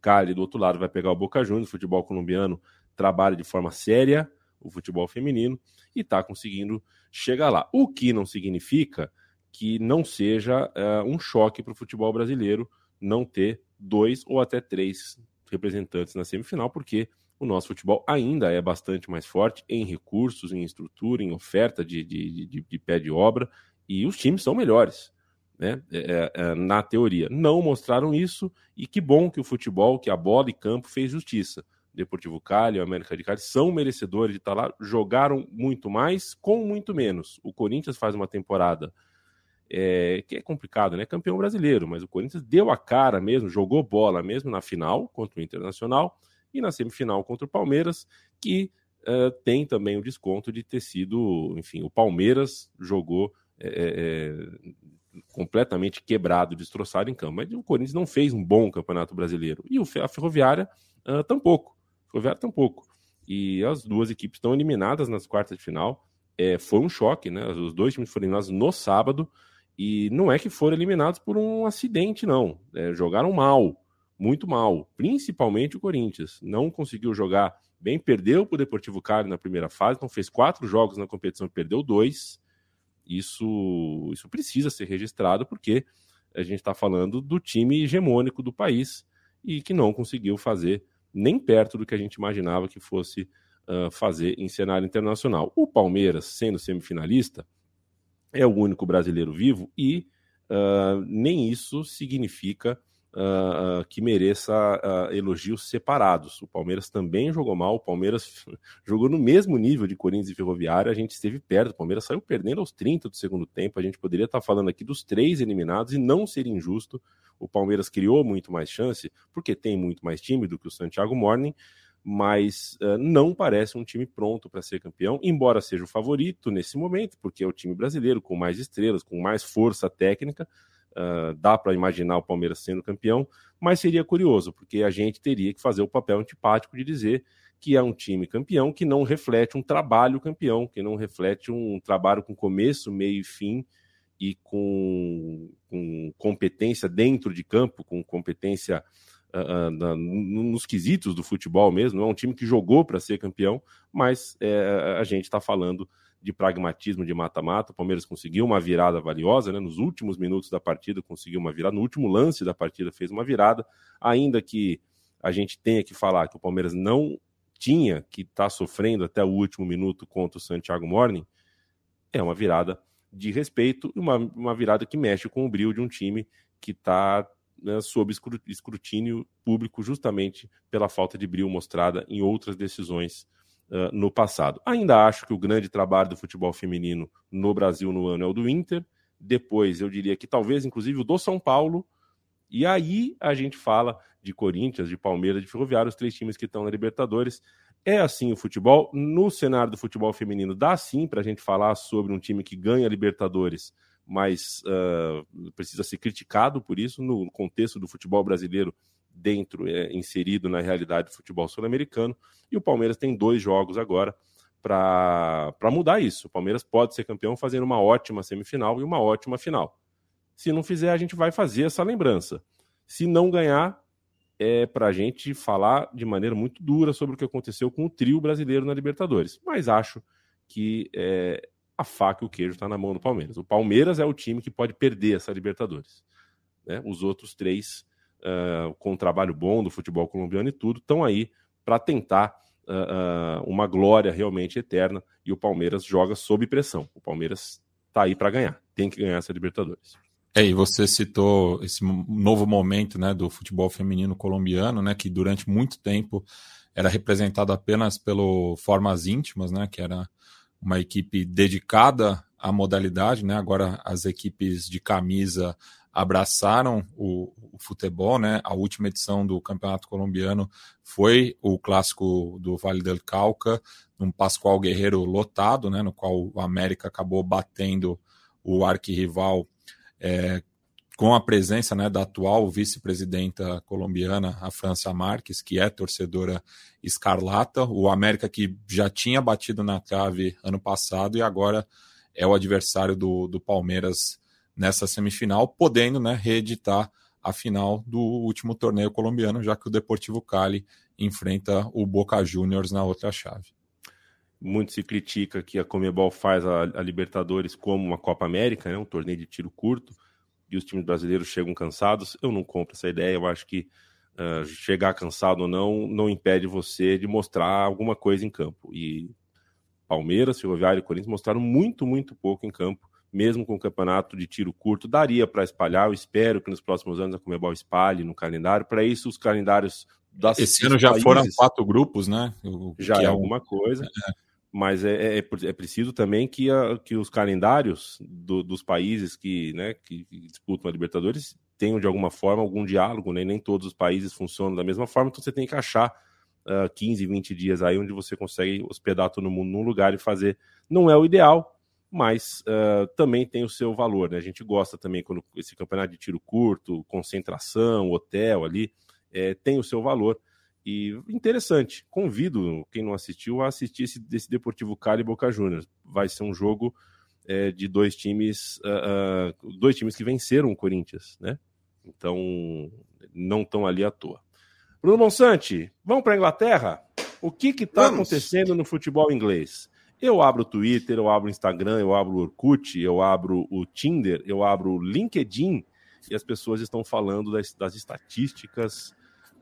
Cali, do outro lado, vai pegar o Boca Juniors. O futebol colombiano trabalha de forma séria o futebol feminino e está conseguindo chegar lá. O que não significa que não seja uh, um choque para o futebol brasileiro não ter dois ou até três representantes na semifinal, porque o nosso futebol ainda é bastante mais forte em recursos, em estrutura, em oferta de, de, de, de pé de obra, e os times são melhores. Né? É, é, é, na teoria. Não mostraram isso, e que bom que o futebol, que a bola e campo fez justiça. Deportivo Cali, América de Cali são merecedores de estar lá, jogaram muito mais com muito menos. O Corinthians faz uma temporada é, que é complicado, né? Campeão brasileiro, mas o Corinthians deu a cara mesmo, jogou bola mesmo na final contra o Internacional e na semifinal contra o Palmeiras, que uh, tem também o desconto de ter sido, enfim, o Palmeiras jogou é, é, completamente quebrado, destroçado em campo. Mas o Corinthians não fez um bom campeonato brasileiro. E a Ferroviária uh, tampouco. A Ferroviária tampouco. E as duas equipes estão eliminadas nas quartas de final. É, foi um choque, né? Os dois times foram eliminados no sábado. E não é que foram eliminados por um acidente, não. É, jogaram mal muito mal, principalmente o Corinthians. Não conseguiu jogar bem, perdeu para o Deportivo Cali na primeira fase, então fez quatro jogos na competição e perdeu dois. Isso, isso precisa ser registrado porque a gente está falando do time hegemônico do país e que não conseguiu fazer nem perto do que a gente imaginava que fosse uh, fazer em cenário internacional. O Palmeiras, sendo semifinalista, é o único brasileiro vivo e uh, nem isso significa uh, que mereça uh, elogios separados. O Palmeiras também jogou mal, o Palmeiras [LAUGHS] jogou no mesmo nível de Corinthians e Ferroviária, a gente esteve perto, o Palmeiras saiu perdendo aos 30 do segundo tempo, a gente poderia estar falando aqui dos três eliminados e não ser injusto. O Palmeiras criou muito mais chance, porque tem muito mais time do que o Santiago Morning, mas uh, não parece um time pronto para ser campeão, embora seja o favorito nesse momento, porque é o time brasileiro com mais estrelas, com mais força técnica, Uh, dá para imaginar o Palmeiras sendo campeão, mas seria curioso, porque a gente teria que fazer o papel antipático de dizer que é um time campeão que não reflete um trabalho campeão, que não reflete um trabalho com começo, meio e fim e com, com competência dentro de campo, com competência uh, uh, nos quesitos do futebol mesmo. É um time que jogou para ser campeão, mas é, a gente está falando de pragmatismo de mata-mata. O Palmeiras conseguiu uma virada valiosa, né? Nos últimos minutos da partida conseguiu uma virada, no último lance da partida fez uma virada, ainda que a gente tenha que falar que o Palmeiras não tinha que estar tá sofrendo até o último minuto contra o Santiago Morning, é uma virada de respeito e uma, uma virada que mexe com o brilho de um time que está né, sob escrutínio público justamente pela falta de brilho mostrada em outras decisões uh, no passado. Ainda acho que o grande trabalho do futebol feminino no Brasil no ano é o do Inter. Depois, eu diria que talvez, inclusive, o do São Paulo. E aí a gente fala de Corinthians, de Palmeiras, de Ferroviário, os três times que estão na Libertadores. É assim o futebol. No cenário do futebol feminino, dá sim para a gente falar sobre um time que ganha Libertadores, mas uh, precisa ser criticado por isso. No contexto do futebol brasileiro, dentro, é, inserido na realidade do futebol sul-americano. E o Palmeiras tem dois jogos agora para mudar isso. O Palmeiras pode ser campeão fazendo uma ótima semifinal e uma ótima final. Se não fizer, a gente vai fazer essa lembrança. Se não ganhar, é para a gente falar de maneira muito dura sobre o que aconteceu com o trio brasileiro na Libertadores. Mas acho que é, a faca e o queijo está na mão do Palmeiras. O Palmeiras é o time que pode perder essa Libertadores. Né? Os outros três uh, com um trabalho bom do futebol colombiano e tudo, estão aí para tentar uh, uh, uma glória realmente eterna e o Palmeiras joga sob pressão. O Palmeiras está aí para ganhar, tem que ganhar essa Libertadores. É, e você citou esse novo momento né, do futebol feminino colombiano, né, que durante muito tempo era representado apenas pelo Formas Íntimas, né, que era uma equipe dedicada à modalidade, né, agora as equipes de camisa abraçaram o, o, futebol, né? A última edição do Campeonato Colombiano foi o clássico do Vale del Cauca, num Pascoal Guerreiro lotado, né? No qual o América acabou batendo o arquirrival é, com a presença né, da atual vice-presidenta colombiana, a França Marques, que é torcedora escarlata, o América que já tinha batido na trave ano passado e agora é o adversário do, do Palmeiras nessa semifinal, podendo né, reeditar a final do último torneio colombiano, já que o Deportivo Cali enfrenta o Boca Juniors na outra chave. Muito se critica que a Comebol faz a, a Libertadores como uma Copa América, né, um torneio de tiro curto e os times brasileiros chegam cansados. Eu não compro essa ideia. Eu acho que uh, chegar cansado ou não não impede você de mostrar alguma coisa em campo. E Palmeiras, Ferroviário e Corinthians mostraram muito, muito pouco em campo, mesmo com o campeonato de tiro curto. Daria para espalhar. Eu espero que nos próximos anos a Comebol espalhe no calendário. Para isso, os calendários das Esse ano já países, foram quatro grupos, né? O, já é, é alguma coisa. É mas é, é, é, preciso também que, a, que os calendários do, dos países que, né, que, que, disputam a Libertadores tenham de alguma forma algum diálogo, né? nem todos os países funcionam da mesma forma, então você tem que achar uh, 15, 20 dias aí onde você consegue hospedar todo mundo num lugar e fazer. Não é o ideal, mas uh, também tem o seu valor, né? A gente gosta também quando esse campeonato de tiro curto, concentração, hotel ali, é, tem o seu valor. E interessante, convido quem não assistiu a assistir esse, esse Deportivo Cali e Boca Juniors. Vai ser um jogo é, de dois times, uh, uh, dois times que venceram o Corinthians, né? Então não estão ali à toa. Bruno Monsante, vamos para a Inglaterra? O que está acontecendo no futebol inglês? Eu abro o Twitter, eu abro o Instagram, eu abro o Orkut, eu abro o Tinder, eu abro o LinkedIn e as pessoas estão falando das, das estatísticas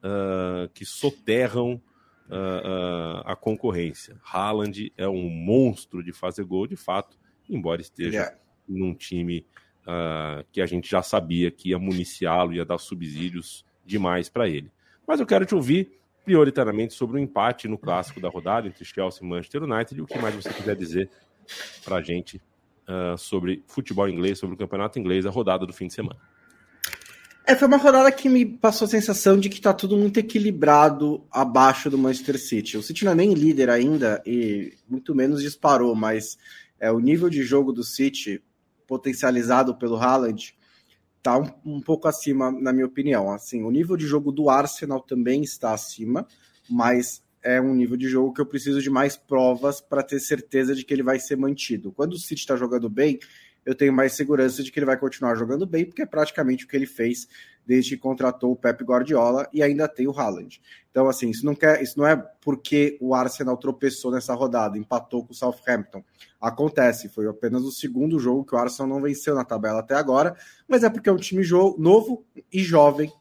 uh, que soterram uh, uh, a concorrência. Haaland é um monstro de fazer gol, de fato, embora esteja yeah. num time que a gente já sabia que ia municiá-lo, ia dar subsídios demais para ele. Mas eu quero te ouvir prioritariamente sobre o empate no clássico da rodada entre Chelsea e Manchester United e o que mais você quiser dizer para a gente sobre futebol inglês, sobre o campeonato inglês, a rodada do fim de semana. É, foi uma rodada que me passou a sensação de que tá tudo muito equilibrado abaixo do Manchester City. O City não é nem líder ainda e muito menos disparou, mas é, o nível de jogo do City, potencializado pelo Haaland, tá um, um pouco acima, na minha opinião. Assim, o nível de jogo do Arsenal também está acima, mas é um nível de jogo que eu preciso de mais provas para ter certeza de que ele vai ser mantido. Quando o City está jogando bem, eu tenho mais segurança de que ele vai continuar jogando bem, porque é praticamente o que ele fez desde que contratou o Pep Guardiola e ainda tem o Haaland. Então, assim, isso não, quer, isso não é porque o Arsenal tropeçou nessa rodada, empatou com o Southampton. Acontece, foi apenas o segundo jogo que o Arsenal não venceu na tabela até agora, mas é porque é um time novo e jovem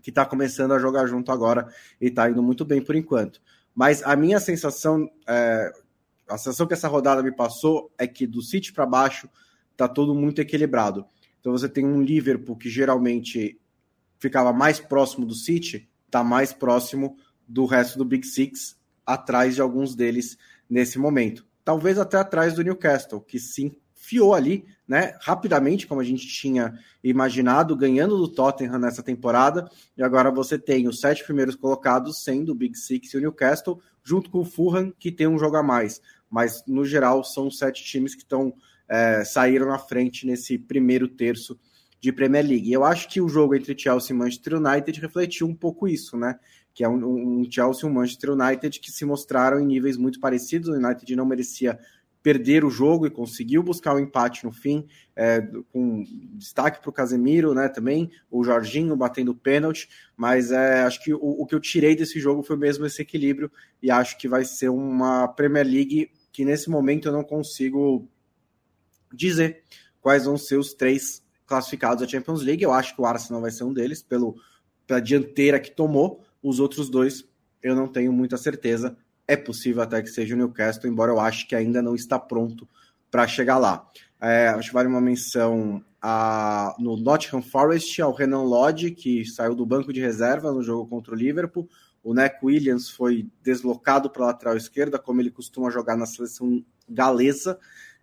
que está começando a jogar junto agora e está indo muito bem por enquanto. Mas a minha sensação, é, a sensação que essa rodada me passou é que do City para baixo tá todo muito equilibrado. Então você tem um Liverpool que geralmente ficava mais próximo do City, tá mais próximo do resto do Big Six, atrás de alguns deles nesse momento. Talvez até atrás do Newcastle, que se enfiou ali, né, rapidamente, como a gente tinha imaginado, ganhando do Tottenham nessa temporada, e agora você tem os sete primeiros colocados sendo o Big Six e o Newcastle, junto com o Fulham, que tem um jogo a mais. Mas, no geral, são sete times que estão é, saíram na frente nesse primeiro terço de Premier League. Eu acho que o jogo entre Chelsea e Manchester United refletiu um pouco isso, né? Que é um, um Chelsea e um Manchester United que se mostraram em níveis muito parecidos. O United não merecia perder o jogo e conseguiu buscar o um empate no fim, é, com destaque para o Casemiro, né? Também o Jorginho batendo pênalti, mas é, acho que o, o, que eu tirei desse jogo foi mesmo esse equilíbrio e acho que vai ser uma Premier League que nesse momento eu não consigo dizer quais vão ser os três classificados da Champions League. Eu acho que o Arsenal vai ser um deles, pelo, pela dianteira que tomou. Os outros dois, eu não tenho muita certeza. É possível até que seja o Newcastle, embora eu acho que ainda não está pronto para chegar lá. É, acho que vale uma menção a, no Nottingham Forest ao Renan Lodge, que saiu do banco de reserva no jogo contra o Liverpool. O Neck Williams foi deslocado para a lateral esquerda, como ele costuma jogar na seleção galesa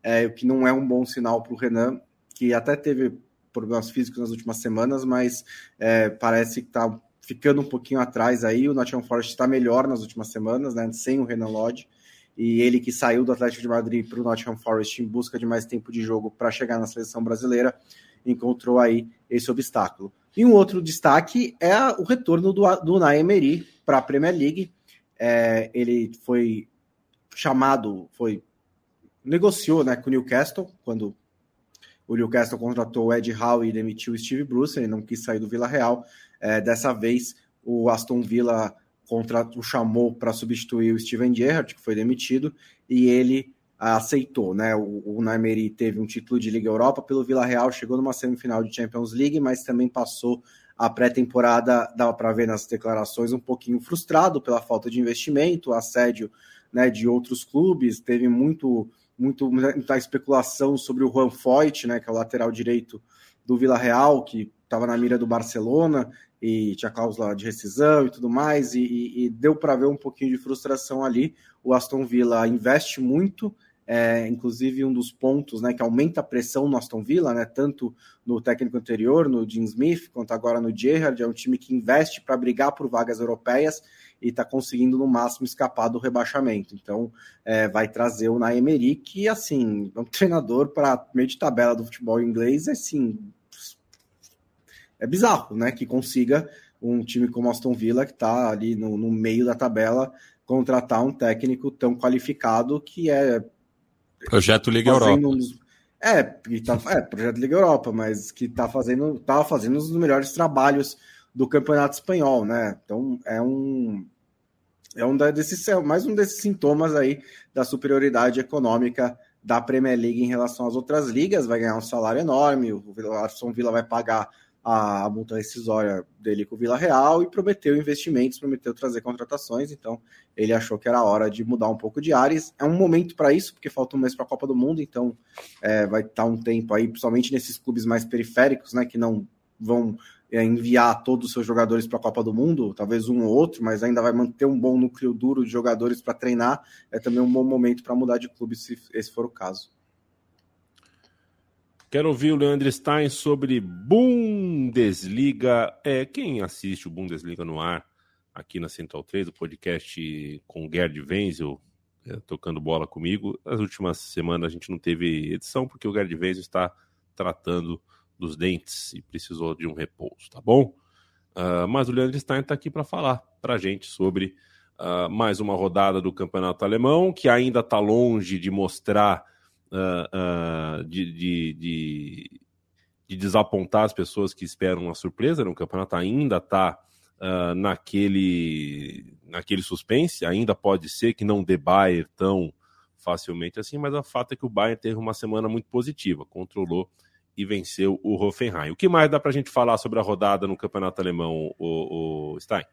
é, o que não é um bom sinal para o Renan, que até teve problemas físicos nas últimas semanas, mas é, parece que está ficando um pouquinho atrás aí. O Nottingham Forest está melhor nas últimas semanas, né, sem o Renan Lodge. E ele que saiu do Atlético de Madrid para o Nottingham Forest em busca de mais tempo de jogo para chegar na seleção brasileira. encontrou aí esse obstáculo. E um outro destaque é o retorno do, do Naemeri para a Premier League. É, ele foi chamado, foi negociou né, com o Newcastle, quando o Newcastle contratou o Ed Howe e demitiu o Steve Bruce, ele não quis sair do Vila Real. É, dessa vez, o Aston Villa contrato, o chamou para substituir o Steven Gerrard, que foi demitido, e ele aceitou, né? O, o Naimeri teve um título de Liga Europa pelo Vila Real, chegou numa semifinal de Champions League, mas também passou a pré-temporada, dava para ver nas declarações, um pouquinho frustrado pela falta de investimento, assédio né, de outros clubes, teve muito, muito muita especulação sobre o Juan Foyt, né, que é o lateral direito do Vila Real, que estava na mira do Barcelona e tinha cláusula de rescisão e tudo mais, e, e, e deu para ver um pouquinho de frustração ali. O Aston Villa investe muito, é, inclusive um dos pontos né, que aumenta a pressão no Aston Villa, né, tanto no técnico anterior, no Jim Smith, quanto agora no Gerrard, é um time que investe para brigar por vagas europeias e está conseguindo no máximo escapar do rebaixamento. Então é, vai trazer o Naemeri, que assim, é um [LAUGHS] treinador para meio de tabela do futebol inglês, é assim, é bizarro, né? Que consiga um time como Aston Villa, que está ali no, no, meio da tabela, contratar um técnico tão qualificado que é. Projeto Liga Europa. Uns, é, tá, é, projeto Liga Europa, mas que está fazendo, tava fazendo um dos melhores trabalhos do campeonato espanhol, né? Então é um. É um desses, mais um desses sintomas aí da superioridade econômica da Premier League em relação às outras ligas, vai ganhar um salário enorme, o Aston Villa vai pagar a, multa rescisória dele com o Vila Real e prometeu investimentos, prometeu trazer contratações, então ele achou que era hora de mudar um pouco de áreas. É um momento para isso, porque falta um mês para a Copa do Mundo, então é, vai estar um tempo aí, principalmente nesses clubes mais periféricos, né, que não vão é, enviar todos os seus jogadores para a Copa do Mundo, talvez um ou outro, mas ainda vai manter um bom núcleo duro de jogadores para treinar. É também um bom momento para mudar de clube, se esse for o caso. Quero ouvir o Leandro Stein sobre Bundesliga. É, quem assiste o Bundesliga no ar aqui na Central 3, o podcast com Gerd Wenzel é, tocando bola comigo. Nas últimas semanas a gente não teve edição porque o Gerd Wenzel está tratando dos dentes e precisou de um repouso, tá bom? Uh, mas o Leandro Stein está aqui para falar para a gente sobre uh, mais uma rodada do Campeonato Alemão, que ainda está longe de mostrar uh, de, de, de, de, desapontar as pessoas que esperam uma surpresa. Né? O campeonato ainda está naquele, naquele suspense, ainda pode ser que não dê Bayern tão facilmente assim, mas o fato é que o Bayern teve uma semana muito positiva, controlou e venceu o Hoffenheim. O que mais dá para a gente falar sobre a rodada no campeonato alemão, o, o Stein?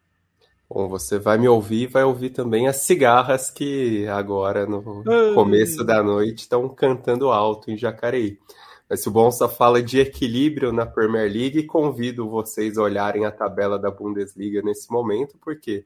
Bom, você vai me ouvir vai ouvir também as cigarras que agora, no começo da noite, estão cantando alto em Jacareí. Mas se o Bonsa fala de equilíbrio na Premier League, convido vocês a olharem a tabela da Bundesliga nesse momento, porque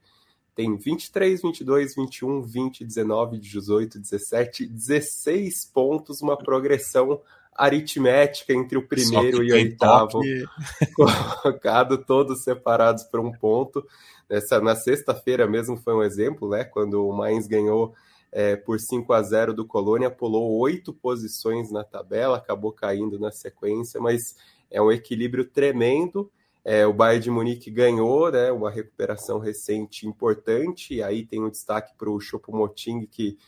tem 23, 22, 21, 20, 19, 18, 17, 16 pontos, uma progressão aritmética entre o primeiro e o oitavo [LAUGHS] colocado, todos separados por um ponto. Nessa, na sexta-feira mesmo foi um exemplo, né? Quando o Mainz ganhou é, por 5 a 0 do Colônia, pulou oito posições na tabela, acabou caindo na sequência, mas é um equilíbrio tremendo. É, o Bayern de Munique ganhou, né? Uma recuperação recente importante, e aí tem um destaque para o Choupo-Moting, que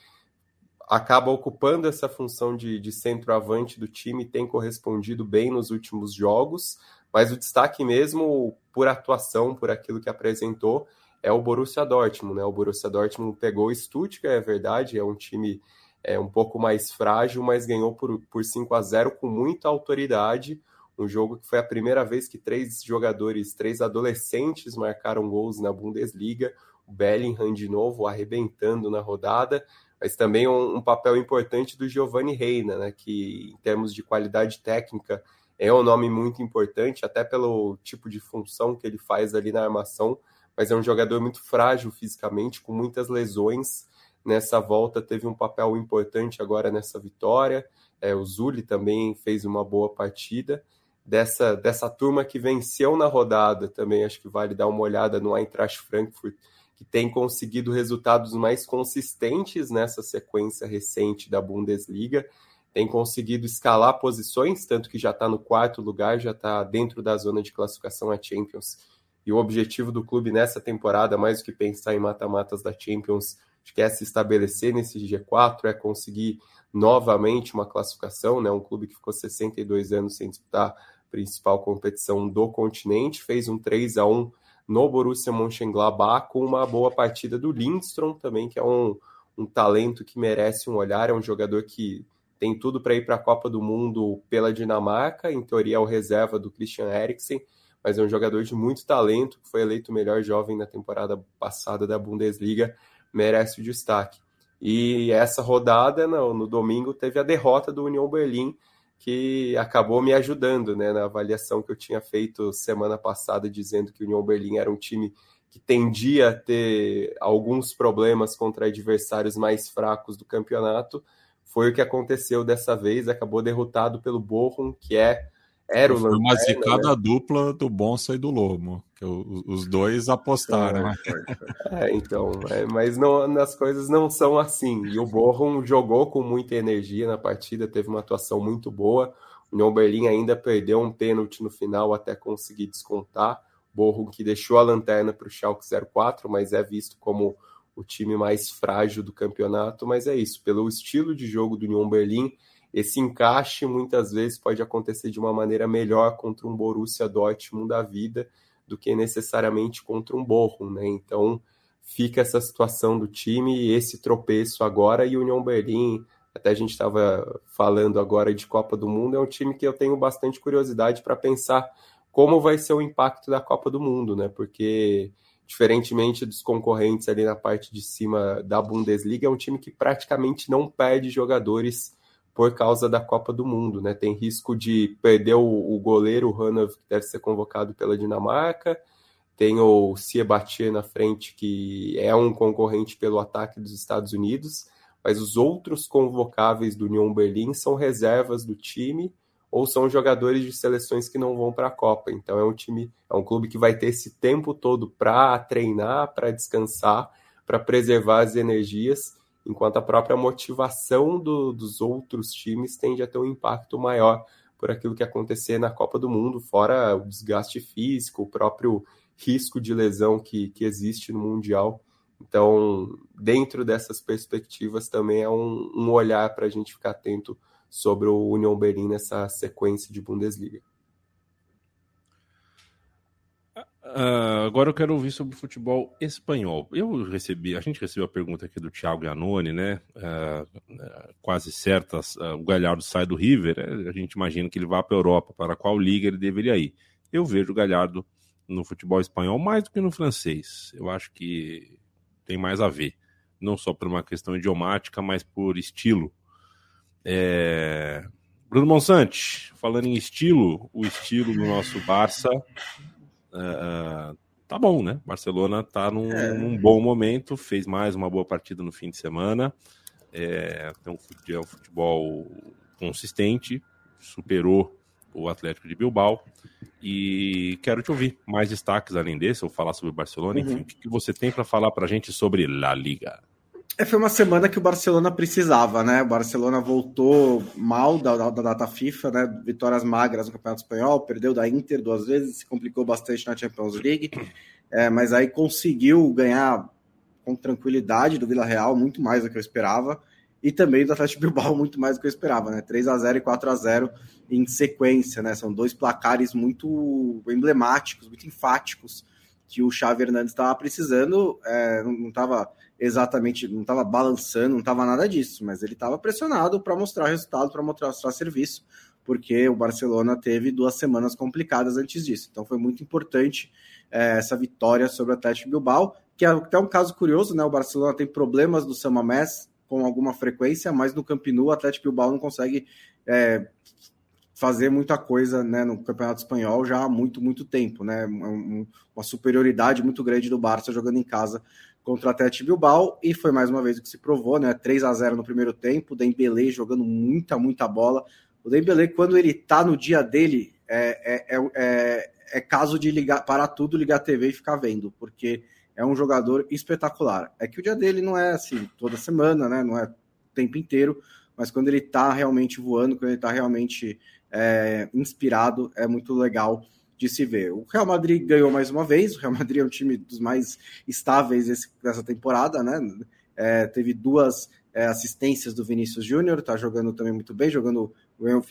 acaba ocupando essa função de, de centroavante do time, tem correspondido bem nos últimos jogos. Mas o destaque mesmo por atuação, por aquilo que apresentou, é o Borussia Dortmund, né? O Borussia Dortmund pegou o Stuttgart, é verdade, é um time é, um pouco mais frágil, mas ganhou por, por 5 a 0 com muita autoridade. Um jogo que foi a primeira vez que três jogadores, três adolescentes marcaram gols na Bundesliga. O Bellingham de novo arrebentando na rodada, mas também um, um papel importante do Giovanni Reina, né? Que em termos de qualidade técnica é um nome muito importante, até pelo tipo de função que ele faz ali na armação, mas é um jogador muito frágil fisicamente, com muitas lesões. Nessa volta teve um papel importante agora nessa vitória. É, o Zuli também fez uma boa partida. Dessa, dessa turma que venceu na rodada também, acho que vale dar uma olhada no Eintracht Frankfurt, que tem conseguido resultados mais consistentes nessa sequência recente da Bundesliga tem conseguido escalar posições, tanto que já está no quarto lugar, já está dentro da zona de classificação a Champions. E o objetivo do clube nessa temporada, mais do que pensar em mata-matas da Champions, que é se estabelecer nesse G4, é conseguir novamente uma classificação, né? Um clube que ficou 62 anos sem disputar a principal competição do continente, fez um 3 a 1 no Borussia Mönchengladbach com uma boa partida do Lindstrom também, que é um, um talento que merece um olhar, é um jogador que tem tudo para ir para a Copa do Mundo pela Dinamarca, em teoria é o reserva do Christian Eriksen, mas é um jogador de muito talento, que foi eleito o melhor jovem na temporada passada da Bundesliga, merece o destaque. E essa rodada, no, no domingo, teve a derrota do União Berlim, que acabou me ajudando né, na avaliação que eu tinha feito semana passada, dizendo que o União Berlim era um time que tendia a ter alguns problemas contra adversários mais fracos do campeonato. Foi o que aconteceu dessa vez, acabou derrotado pelo Bochum, que é era o Foi uma zicada né? dupla do Bonsa e do Lomo, que os dois apostaram. Né? É, então, é, mas não, as coisas não são assim. E o Bochum jogou com muita energia na partida, teve uma atuação muito boa. O União Berlim ainda perdeu um pênalti no final até conseguir descontar. Bochum que deixou a lanterna para o Schalke 04, mas é visto como o time mais frágil do campeonato. Mas é isso, pelo estilo de jogo do União Berlim esse encaixe muitas vezes pode acontecer de uma maneira melhor contra um Borussia Dortmund da vida do que necessariamente contra um Bochum, né? Então fica essa situação do time e esse tropeço agora e União Berlim, até a gente estava falando agora de Copa do Mundo, é um time que eu tenho bastante curiosidade para pensar como vai ser o impacto da Copa do Mundo, né? Porque diferentemente dos concorrentes ali na parte de cima da Bundesliga, é um time que praticamente não perde jogadores por causa da Copa do Mundo, né? Tem risco de perder o, o goleiro Hanov, que deve ser convocado pela Dinamarca. Tem o Ciebatier na frente, que é um concorrente pelo ataque dos Estados Unidos. Mas os outros convocáveis do Union Berlim são reservas do time ou são jogadores de seleções que não vão para a Copa. Então é um time, é um clube que vai ter esse tempo todo para treinar, para descansar, para preservar as energias enquanto a própria motivação do, dos outros times tende a ter um impacto maior por aquilo que acontecer na Copa do Mundo, fora o desgaste físico, o próprio risco de lesão que, que existe no Mundial. Então, dentro dessas perspectivas, também é um, um olhar para a gente ficar atento sobre o União Berlim nessa sequência de Bundesliga. Uh, agora eu quero ouvir sobre futebol espanhol. Eu recebi, a gente recebeu a pergunta aqui do Thiago Iannone, né? Uh, quase certas, uh, o Galhardo sai do River, a gente imagina que ele vá para a Europa, para qual liga ele deveria ir. Eu vejo o Galhardo no futebol espanhol mais do que no francês. Eu acho que tem mais a ver, não só por uma questão idiomática, mas por estilo. É... Bruno Monsante, falando em estilo, o estilo do nosso Barça uh, tá bom, né? Barcelona tá num, é. num, bom momento, fez mais uma boa partida no fim de semana. É, tem um, é um futebol consistente, superou o Atlético de Bilbao. E quero te ouvir mais destaques além desse, ou falar sobre o Barcelona. Uhum. Enfim, o que você tem para falar para a gente sobre La Liga? É, foi uma semana que o Barcelona precisava, né? O Barcelona voltou mal da, da, da, data FIFA, né? Vitórias magras no Campeonato Espanhol, perdeu da Inter duas vezes, se complicou bastante na Champions League, é, mas aí conseguiu ganhar com tranquilidade do Vila Real, muito mais do que eu esperava, e também do Atlético Bilbao, muito mais do que eu esperava, né? 3 a 0 e 4 a 0 em sequência, né? São dois placares muito emblemáticos, muito enfáticos que o Xavi Hernandes estava precisando, é, não estava exatamente, não estava balançando, não estava nada disso, mas ele estava pressionado para mostrar resultado, para mostrar, mostrar serviço, porque o Barcelona teve duas semanas complicadas antes disso. Então foi muito importante é, essa vitória sobre o Atlético Bilbao, que é até um caso curioso, né? O Barcelona tem problemas do Samamés com alguma frequência, mas no Camp Nou o Atlético Bilbao não consegue é, fazer muita coisa né, no Campeonato Espanhol já há muito, muito tempo, né? Um, uma superioridade muito grande do Barça jogando em casa contra o Atlético Bilbao e foi mais uma vez o que se provou, né? 3 a 0 no primeiro tempo, o Dembélé jogando muita, muita bola. O Dembélé, quando ele tá no dia dele, é, é, é, é caso de ligar, parar tudo, ligar a TV e ficar vendo, porque é um jogador espetacular. É que o dia dele não é assim toda semana, né? Não é o tempo inteiro, mas quando ele está realmente voando, quando ele está realmente é, inspirado, é muito legal de se ver. O Real Madrid ganhou mais uma vez, o Real Madrid é um time dos mais estáveis esse, dessa temporada, né? É, teve duas é, assistências do Vinícius Júnior, está jogando também muito bem, jogando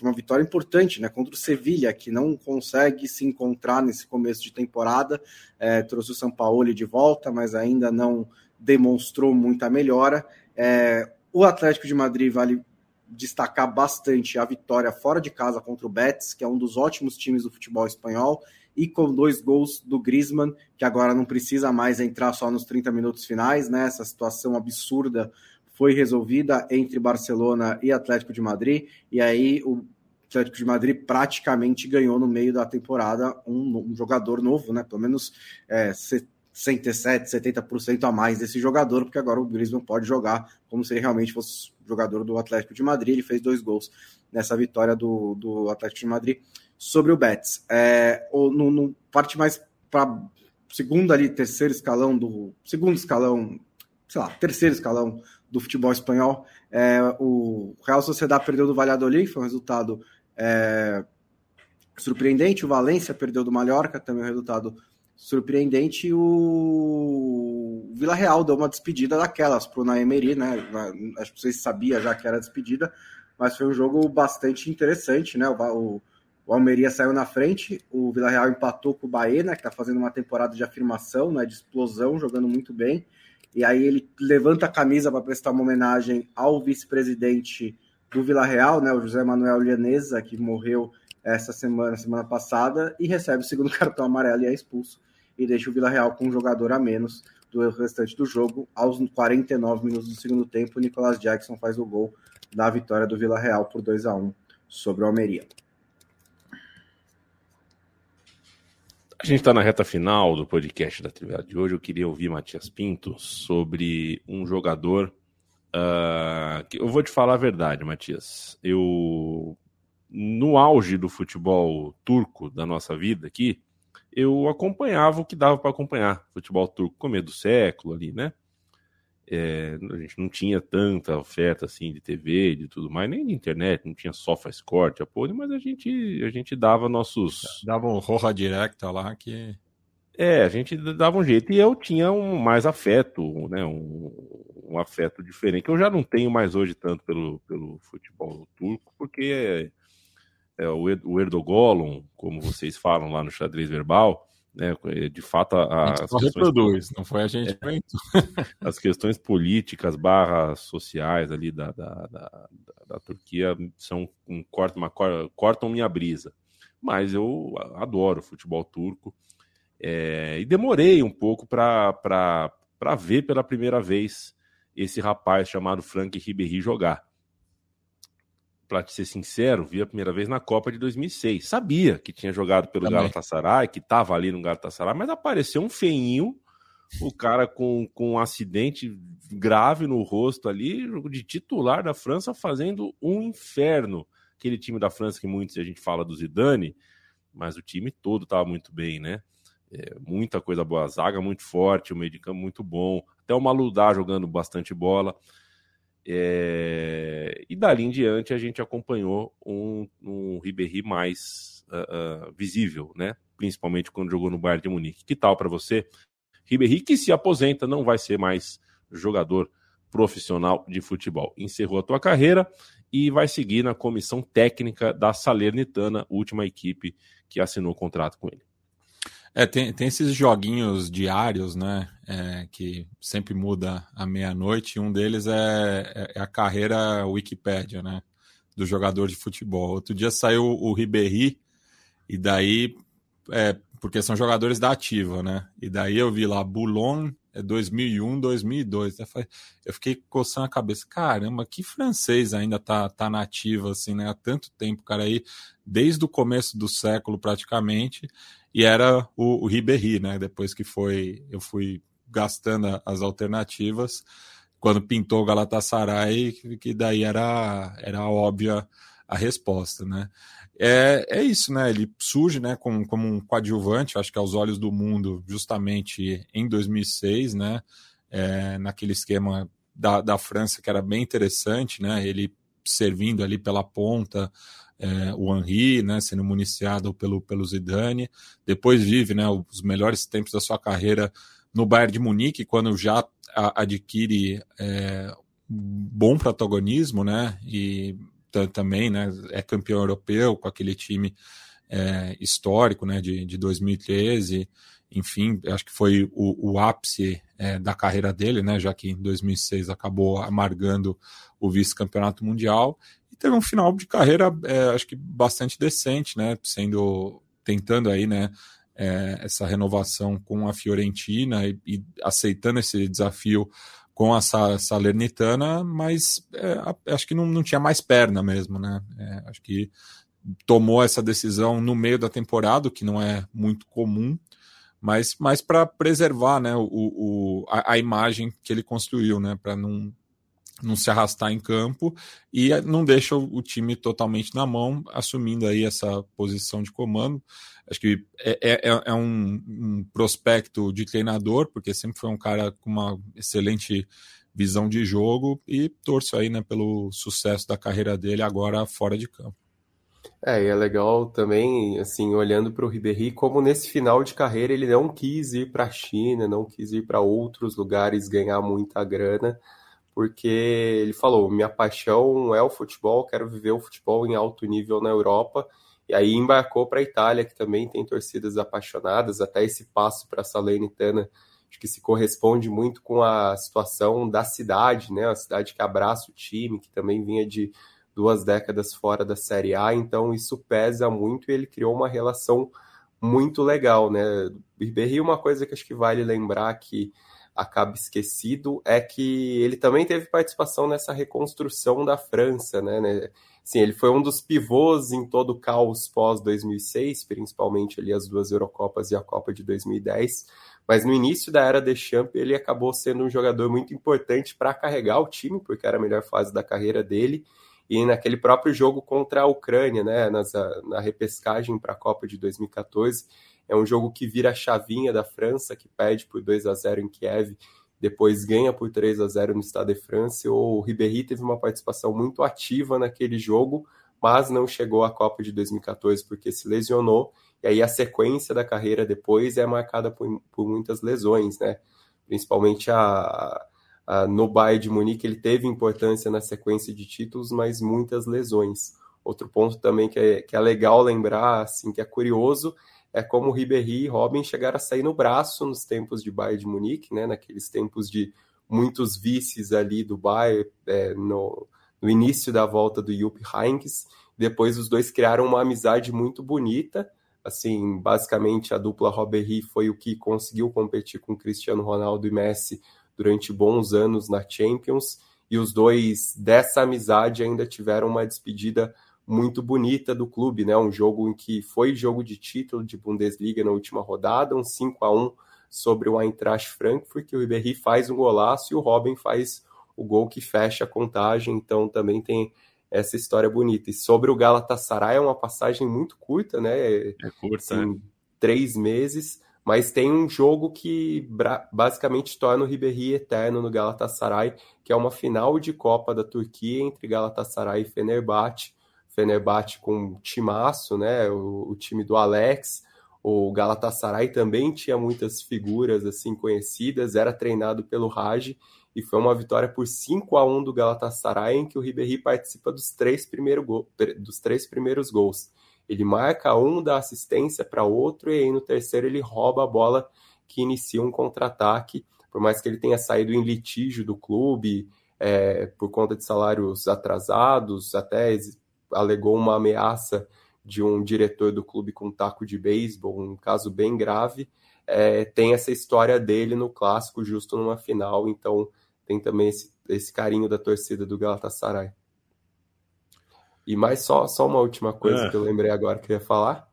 uma vitória importante né, contra o Sevilha, que não consegue se encontrar nesse começo de temporada. É, trouxe o São Paulo de volta, mas ainda não demonstrou muita melhora. É, o Atlético de Madrid vale destacar bastante a vitória fora de casa contra o Betis, que é um dos ótimos times do futebol espanhol, e com dois gols do Griezmann, que agora não precisa mais entrar só nos 30 minutos finais, né? Essa situação absurda foi resolvida entre Barcelona e Atlético de Madrid, e aí o Atlético de Madrid praticamente ganhou no meio da temporada um, um jogador novo, né? Pelo menos é, 67, 70% a mais desse jogador, porque agora o Griezmann pode jogar como se ele realmente fosse jogador do Atlético de Madrid. Ele fez dois gols nessa vitória do, do Atlético de Madrid sobre o Betis. É, no, no parte mais para segundo ali, terceiro escalão do segundo escalão, sei lá, terceiro escalão do futebol espanhol. É, o Real Sociedad perdeu do Valladolid, foi um resultado é, surpreendente. O Valência perdeu do Mallorca, também um resultado surpreendente. O Vila Real deu uma despedida daquelas para o Naemeri, né? Acho que vocês sabiam já que era despedida, mas foi um jogo bastante interessante, né? O, o Almeria saiu na frente, o Vila Real empatou com o Bahia, né, que está fazendo uma temporada de afirmação, né, de explosão, jogando muito bem. E aí ele levanta a camisa para prestar uma homenagem ao vice-presidente do Vila Real, né, o José Manuel Lianesa, que morreu essa semana, semana passada, e recebe o segundo [LAUGHS] cartão amarelo e é expulso, e deixa o Vila Real com um jogador a menos do restante do jogo. Aos 49 minutos do segundo tempo, Nicolas Jackson faz o gol da vitória do Vila Real por 2 a 1 sobre o Almeria. A gente está na reta final do podcast da atividade de hoje. Eu queria ouvir Matias Pinto sobre um jogador. Uh, que eu vou te falar a verdade, Matias. Eu, no auge do futebol turco da nossa vida aqui, eu acompanhava o que dava para acompanhar. Futebol turco, começo do século ali, né? É, a gente não tinha tanta oferta assim de TV, de tudo mais, nem de internet, não tinha só score, tinha porra, mas a gente, a gente dava nossos. Dava um Roja Directa lá que. É, a gente dava um jeito e eu tinha um mais afeto, né? Um, um afeto diferente, que eu já não tenho mais hoje tanto pelo, pelo futebol turco, porque é, o, Erdogan, como vocês falam lá no xadrez verbal, né, de fato, a, a só reproduz, não foi a gente que é, [LAUGHS] [LAUGHS] As questões políticas barra sociais ali da, da, da, da Turquia são um, cortam, uma, cortam minha brisa. Mas eu adoro futebol turco. É, e demorei um pouco para ver pela primeira vez esse rapaz chamado Frank Ribéry jogar para ser sincero, vi a primeira vez na Copa de 2006. Sabia que tinha jogado pelo Também. Galatasaray, que estava ali no Galatasaray, mas apareceu um feinho, o cara com, com um acidente grave no rosto ali, de titular da França, fazendo um inferno. Aquele time da França que muitos a gente fala do Zidane, mas o time todo estava muito bem, né? É, muita coisa boa, a zaga muito forte, o meio de campo muito bom, até o Maludá jogando bastante bola. É... E dali em diante a gente acompanhou um, um Ribéry mais uh, uh, visível, né? Principalmente quando jogou no Bayern de Munique. Que tal para você? Ribéry que se aposenta, não vai ser mais jogador profissional de futebol. Encerrou a tua carreira e vai seguir na comissão técnica da Salernitana, última equipe que assinou o contrato com ele. É, tem, tem esses joguinhos diários, né? É, que sempre muda à meia-noite. Um deles é, é, é, a carreira Wikipédia, né? Do jogador de futebol. Outro dia saiu o Ribéry, e daí. É, porque são jogadores da ativa, né? E daí eu vi lá Boulogne é 2001, 2002. Eu fiquei coçando a cabeça. Caramba, que francês ainda tá, tá nativo, assim, né? Há tanto tempo, cara, aí, desde o começo do século praticamente e era o, o Ribéry, né? Depois que foi, eu fui gastando as alternativas, quando pintou o Galatasaray, que daí era, era óbvia a resposta, né? É, é isso, né? Ele surge, né, como, como um coadjuvante, acho que aos olhos do mundo, justamente em 2006, né? É, naquele esquema da, da França que era bem interessante, né? Ele servindo ali pela ponta, é, o Henri, né, sendo municiado pelo, pelo Zidane. Depois vive né, os melhores tempos da sua carreira no Bayern de Munique, quando já adquire é, bom protagonismo, né, e também né, é campeão europeu com aquele time é, histórico né, de, de 2013 enfim, acho que foi o, o ápice é, da carreira dele, né, já que em 2006 acabou amargando o vice-campeonato mundial. E teve um final de carreira, é, acho que bastante decente, né, sendo tentando aí, né, é, essa renovação com a Fiorentina e, e aceitando esse desafio com a Salernitana, mas é, acho que não, não tinha mais perna mesmo, né? É, acho que tomou essa decisão no meio da temporada, o que não é muito comum, mas, mas para preservar né, o, o, a, a, imagem que ele construiu, né, para não, não se arrastar em campo e não deixa o, o, time totalmente na mão, assumindo aí essa posição de comando. Acho que é, é, é, é um, um prospecto de treinador, porque sempre foi um cara com uma excelente visão de jogo e torço aí né, pelo sucesso da carreira dele agora fora de campo. É, e é legal também, assim, olhando para o Ribéry, como nesse final de carreira ele não quis ir para a China, não quis ir para outros lugares ganhar muita grana, porque ele falou: minha paixão é o futebol, quero viver o futebol em alto nível na Europa. E aí embarcou para a Itália, que também tem torcidas apaixonadas, até esse passo para a Salernitana, acho que se corresponde muito com a situação da cidade, né? A cidade que abraça o time, que também vinha de duas décadas fora da Série A, então isso pesa muito e ele criou uma relação muito legal, né? Ribéry, uma coisa que acho que vale lembrar que acaba esquecido é que ele também teve participação nessa reconstrução da França, né? Sim, ele foi um dos pivôs em todo o caos pós 2006, principalmente ali as duas Eurocopas e a Copa de 2010. Mas no início da era Deschamps, ele acabou sendo um jogador muito importante para carregar o time, porque era a melhor fase da carreira dele e naquele próprio jogo contra a Ucrânia, né, nas, na repescagem para a Copa de 2014, é um jogo que vira a chavinha da França, que perde por 2 a 0 em Kiev, depois ganha por 3 a 0 no Stade de France. O Ribéry teve uma participação muito ativa naquele jogo, mas não chegou à Copa de 2014 porque se lesionou. E aí a sequência da carreira depois é marcada por, por muitas lesões, né? Principalmente a, Uh, no Bayern de Munique ele teve importância na sequência de títulos, mas muitas lesões. Outro ponto também que é, que é legal lembrar, assim, que é curioso, é como Ribéry e Robin chegaram a sair no braço nos tempos de Bayern de Munique, né, naqueles tempos de muitos vices ali do Bayern, é, no, no, início da volta do Jupp Heynckes. Depois os dois criaram uma amizade muito bonita, assim, basicamente a dupla Ribéry foi o que conseguiu competir com Cristiano Ronaldo e Messi durante bons anos na Champions, e os dois dessa amizade ainda tiveram uma despedida muito bonita do clube, né? Um jogo em que foi jogo de título de Bundesliga na última rodada, um 5 a 1 sobre o Eintracht Frankfurt, que o Ribéry faz um golaço e o Robin faz o gol que fecha a contagem, então também tem essa história bonita. E sobre o Galatasaray é uma passagem muito curta, né? É curta, assim, né? Três meses, mas tem um jogo que basicamente torna o Ribéry eterno no Galatasaray, que é uma final de Copa da Turquia entre Galatasaray e Fenerbahçe. Fenerbahçe com um timaço, né? O, o, time do Alex. O Galatasaray também tinha muitas figuras assim conhecidas, era treinado pelo Raj e foi uma vitória por 5 a 1 do Galatasaray em que o Ribéry participa dos três, primeiro go dos três primeiros gols. Ele marca um, dá assistência para outro, e aí no terceiro ele rouba a bola que inicia um contra-ataque. Por mais que ele tenha saído em litígio do clube é, por conta de salários atrasados, até alegou uma ameaça de um diretor do clube com um taco de beisebol, um caso bem grave. É, tem essa história dele no clássico, justo numa final, então tem também esse, esse carinho da torcida do Galatasaray. E mais só, só uma última coisa é. que eu lembrei agora que eu ia falar.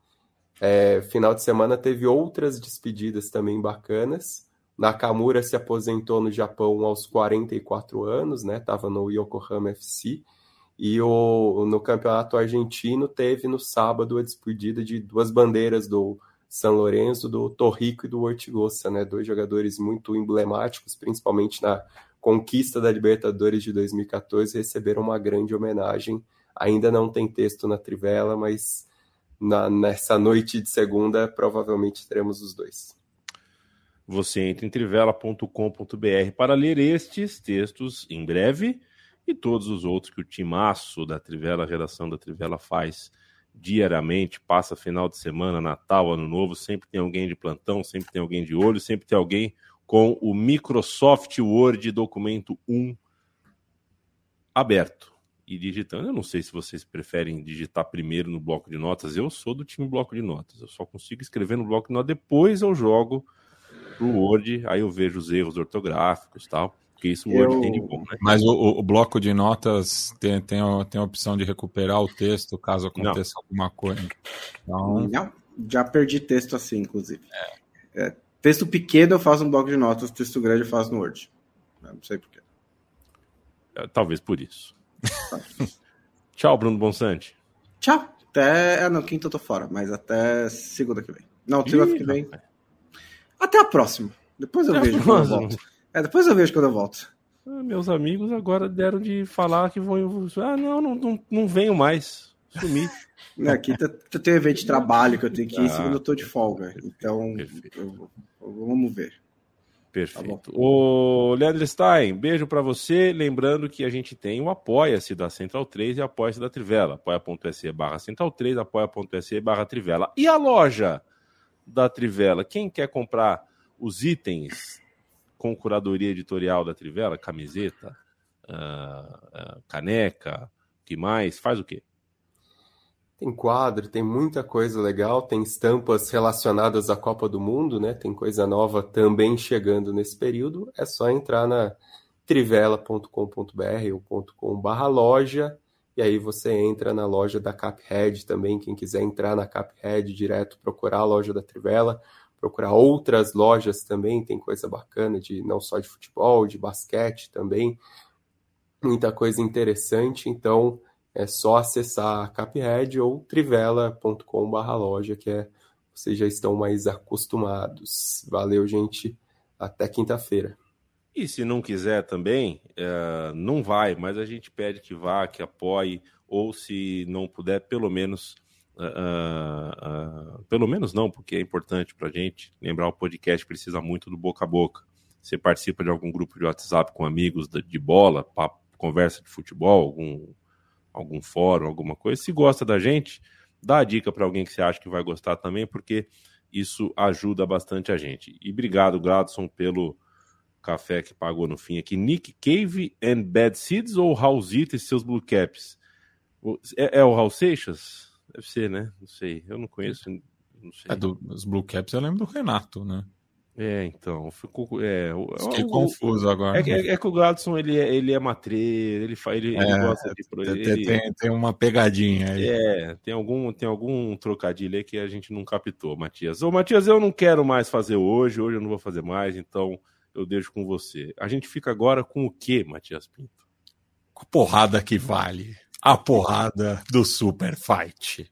É, final de semana teve outras despedidas também bacanas. Nakamura se aposentou no Japão aos 44 anos, né? Tava no Yokohama FC. E o, no campeonato argentino teve no sábado a despedida de duas bandeiras do São Lourenço, do Torrico e do Ortigosa, né? Dois jogadores muito emblemáticos, principalmente na conquista da Libertadores de 2014 receberam uma grande homenagem. Ainda não tem texto na Trivela, mas na, nessa noite de segunda provavelmente teremos os dois. Você entra em trivela.com.br para ler estes textos em breve e todos os outros que o timaço da Trivela, redação da Trivela faz diariamente, passa final de semana, Natal, Ano Novo, sempre tem alguém de plantão, sempre tem alguém de olho, sempre tem alguém com o Microsoft Word documento 1 aberto e digitando. Eu não sei se vocês preferem digitar primeiro no bloco de notas. Eu sou do time bloco de notas. Eu só consigo escrever no bloco de notas, depois eu jogo pro Word, aí eu vejo os erros ortográficos tal. Porque isso o Word eu... tem de bom, né? Mas o, o, bloco de notas tem, tem, tem a opção de recuperar o texto caso aconteça não. alguma coisa. Então... Não, já perdi texto assim, inclusive. É. É, texto pequeno eu faço no bloco de notas, texto grande eu faço no Word. Não sei porquê. É, talvez por isso. [LAUGHS] Tchau, Bruno Bonsante. Tchau. Até. Ah, não, quinta eu tô fora, mas até segunda que vem. Não, segunda que vem. Até a próxima. Depois eu até vejo quando eu volto. É, depois eu vejo quando eu volto. Ah, meus amigos agora deram de falar que vão. Ah, não, não, não, não venho mais. Sumi. [LAUGHS] Não, aqui eu tenho evento de trabalho que eu tenho que ir, ah, segunda eu tô de folga. Então, eu, eu, vamos ver. Perfeito. Tá o Leandro Stein, beijo para você. Lembrando que a gente tem o Apoia-se da Central 3 e Apoia-se da Trivela. Apoia.se barra Central 3, apoia.se barra Trivela. E a loja da Trivela? Quem quer comprar os itens com curadoria editorial da Trivela, camiseta, uh, uh, caneca, que mais? Faz o quê? Tem quadro, tem muita coisa legal, tem estampas relacionadas à Copa do Mundo, né? Tem coisa nova também chegando nesse período. É só entrar na trivela.com.br ou .com loja e aí você entra na loja da Caphead também, quem quiser entrar na Caphead direto, procurar a loja da Trivela, procurar outras lojas também, tem coisa bacana de não só de futebol, de basquete também, muita coisa interessante, então é só acessar Caphead ou trivela.com/loja, que é vocês já estão mais acostumados. Valeu, gente. Até quinta-feira. E se não quiser também, é, não vai, mas a gente pede que vá, que apoie, ou se não puder, pelo menos. Uh, uh, pelo menos não, porque é importante para a gente. Lembrar o podcast precisa muito do boca a boca. Você participa de algum grupo de WhatsApp com amigos de bola, papo, conversa de futebol, algum algum fórum, alguma coisa. Se gosta da gente, dá a dica para alguém que você acha que vai gostar também, porque isso ajuda bastante a gente. E obrigado, Gladson, pelo café que pagou no fim aqui. Nick Cave and Bad Seeds ou Raulzito e seus Blue Caps? É, é, o Raul Seixas? Deve ser, né? Não sei. Eu não conheço. Não sei. É do, os Blue Caps eu lembro do Renato, né? É, então, ficou. É, Fiquei o, confuso agora. É, é, é, que o Gladson ele é, ele é matreiro, ele, ele, é, ele gosta de. Ele, tem, tem uma pegadinha aí. É, tem algum, tem algum trocadilho aí que a gente não captou, Matias. Ô, Matias, eu não quero mais fazer hoje, hoje eu não vou fazer mais, então eu deixo com você. A gente fica agora com o que, Matias Pinto? Com porrada que vale. A porrada do Super Fight.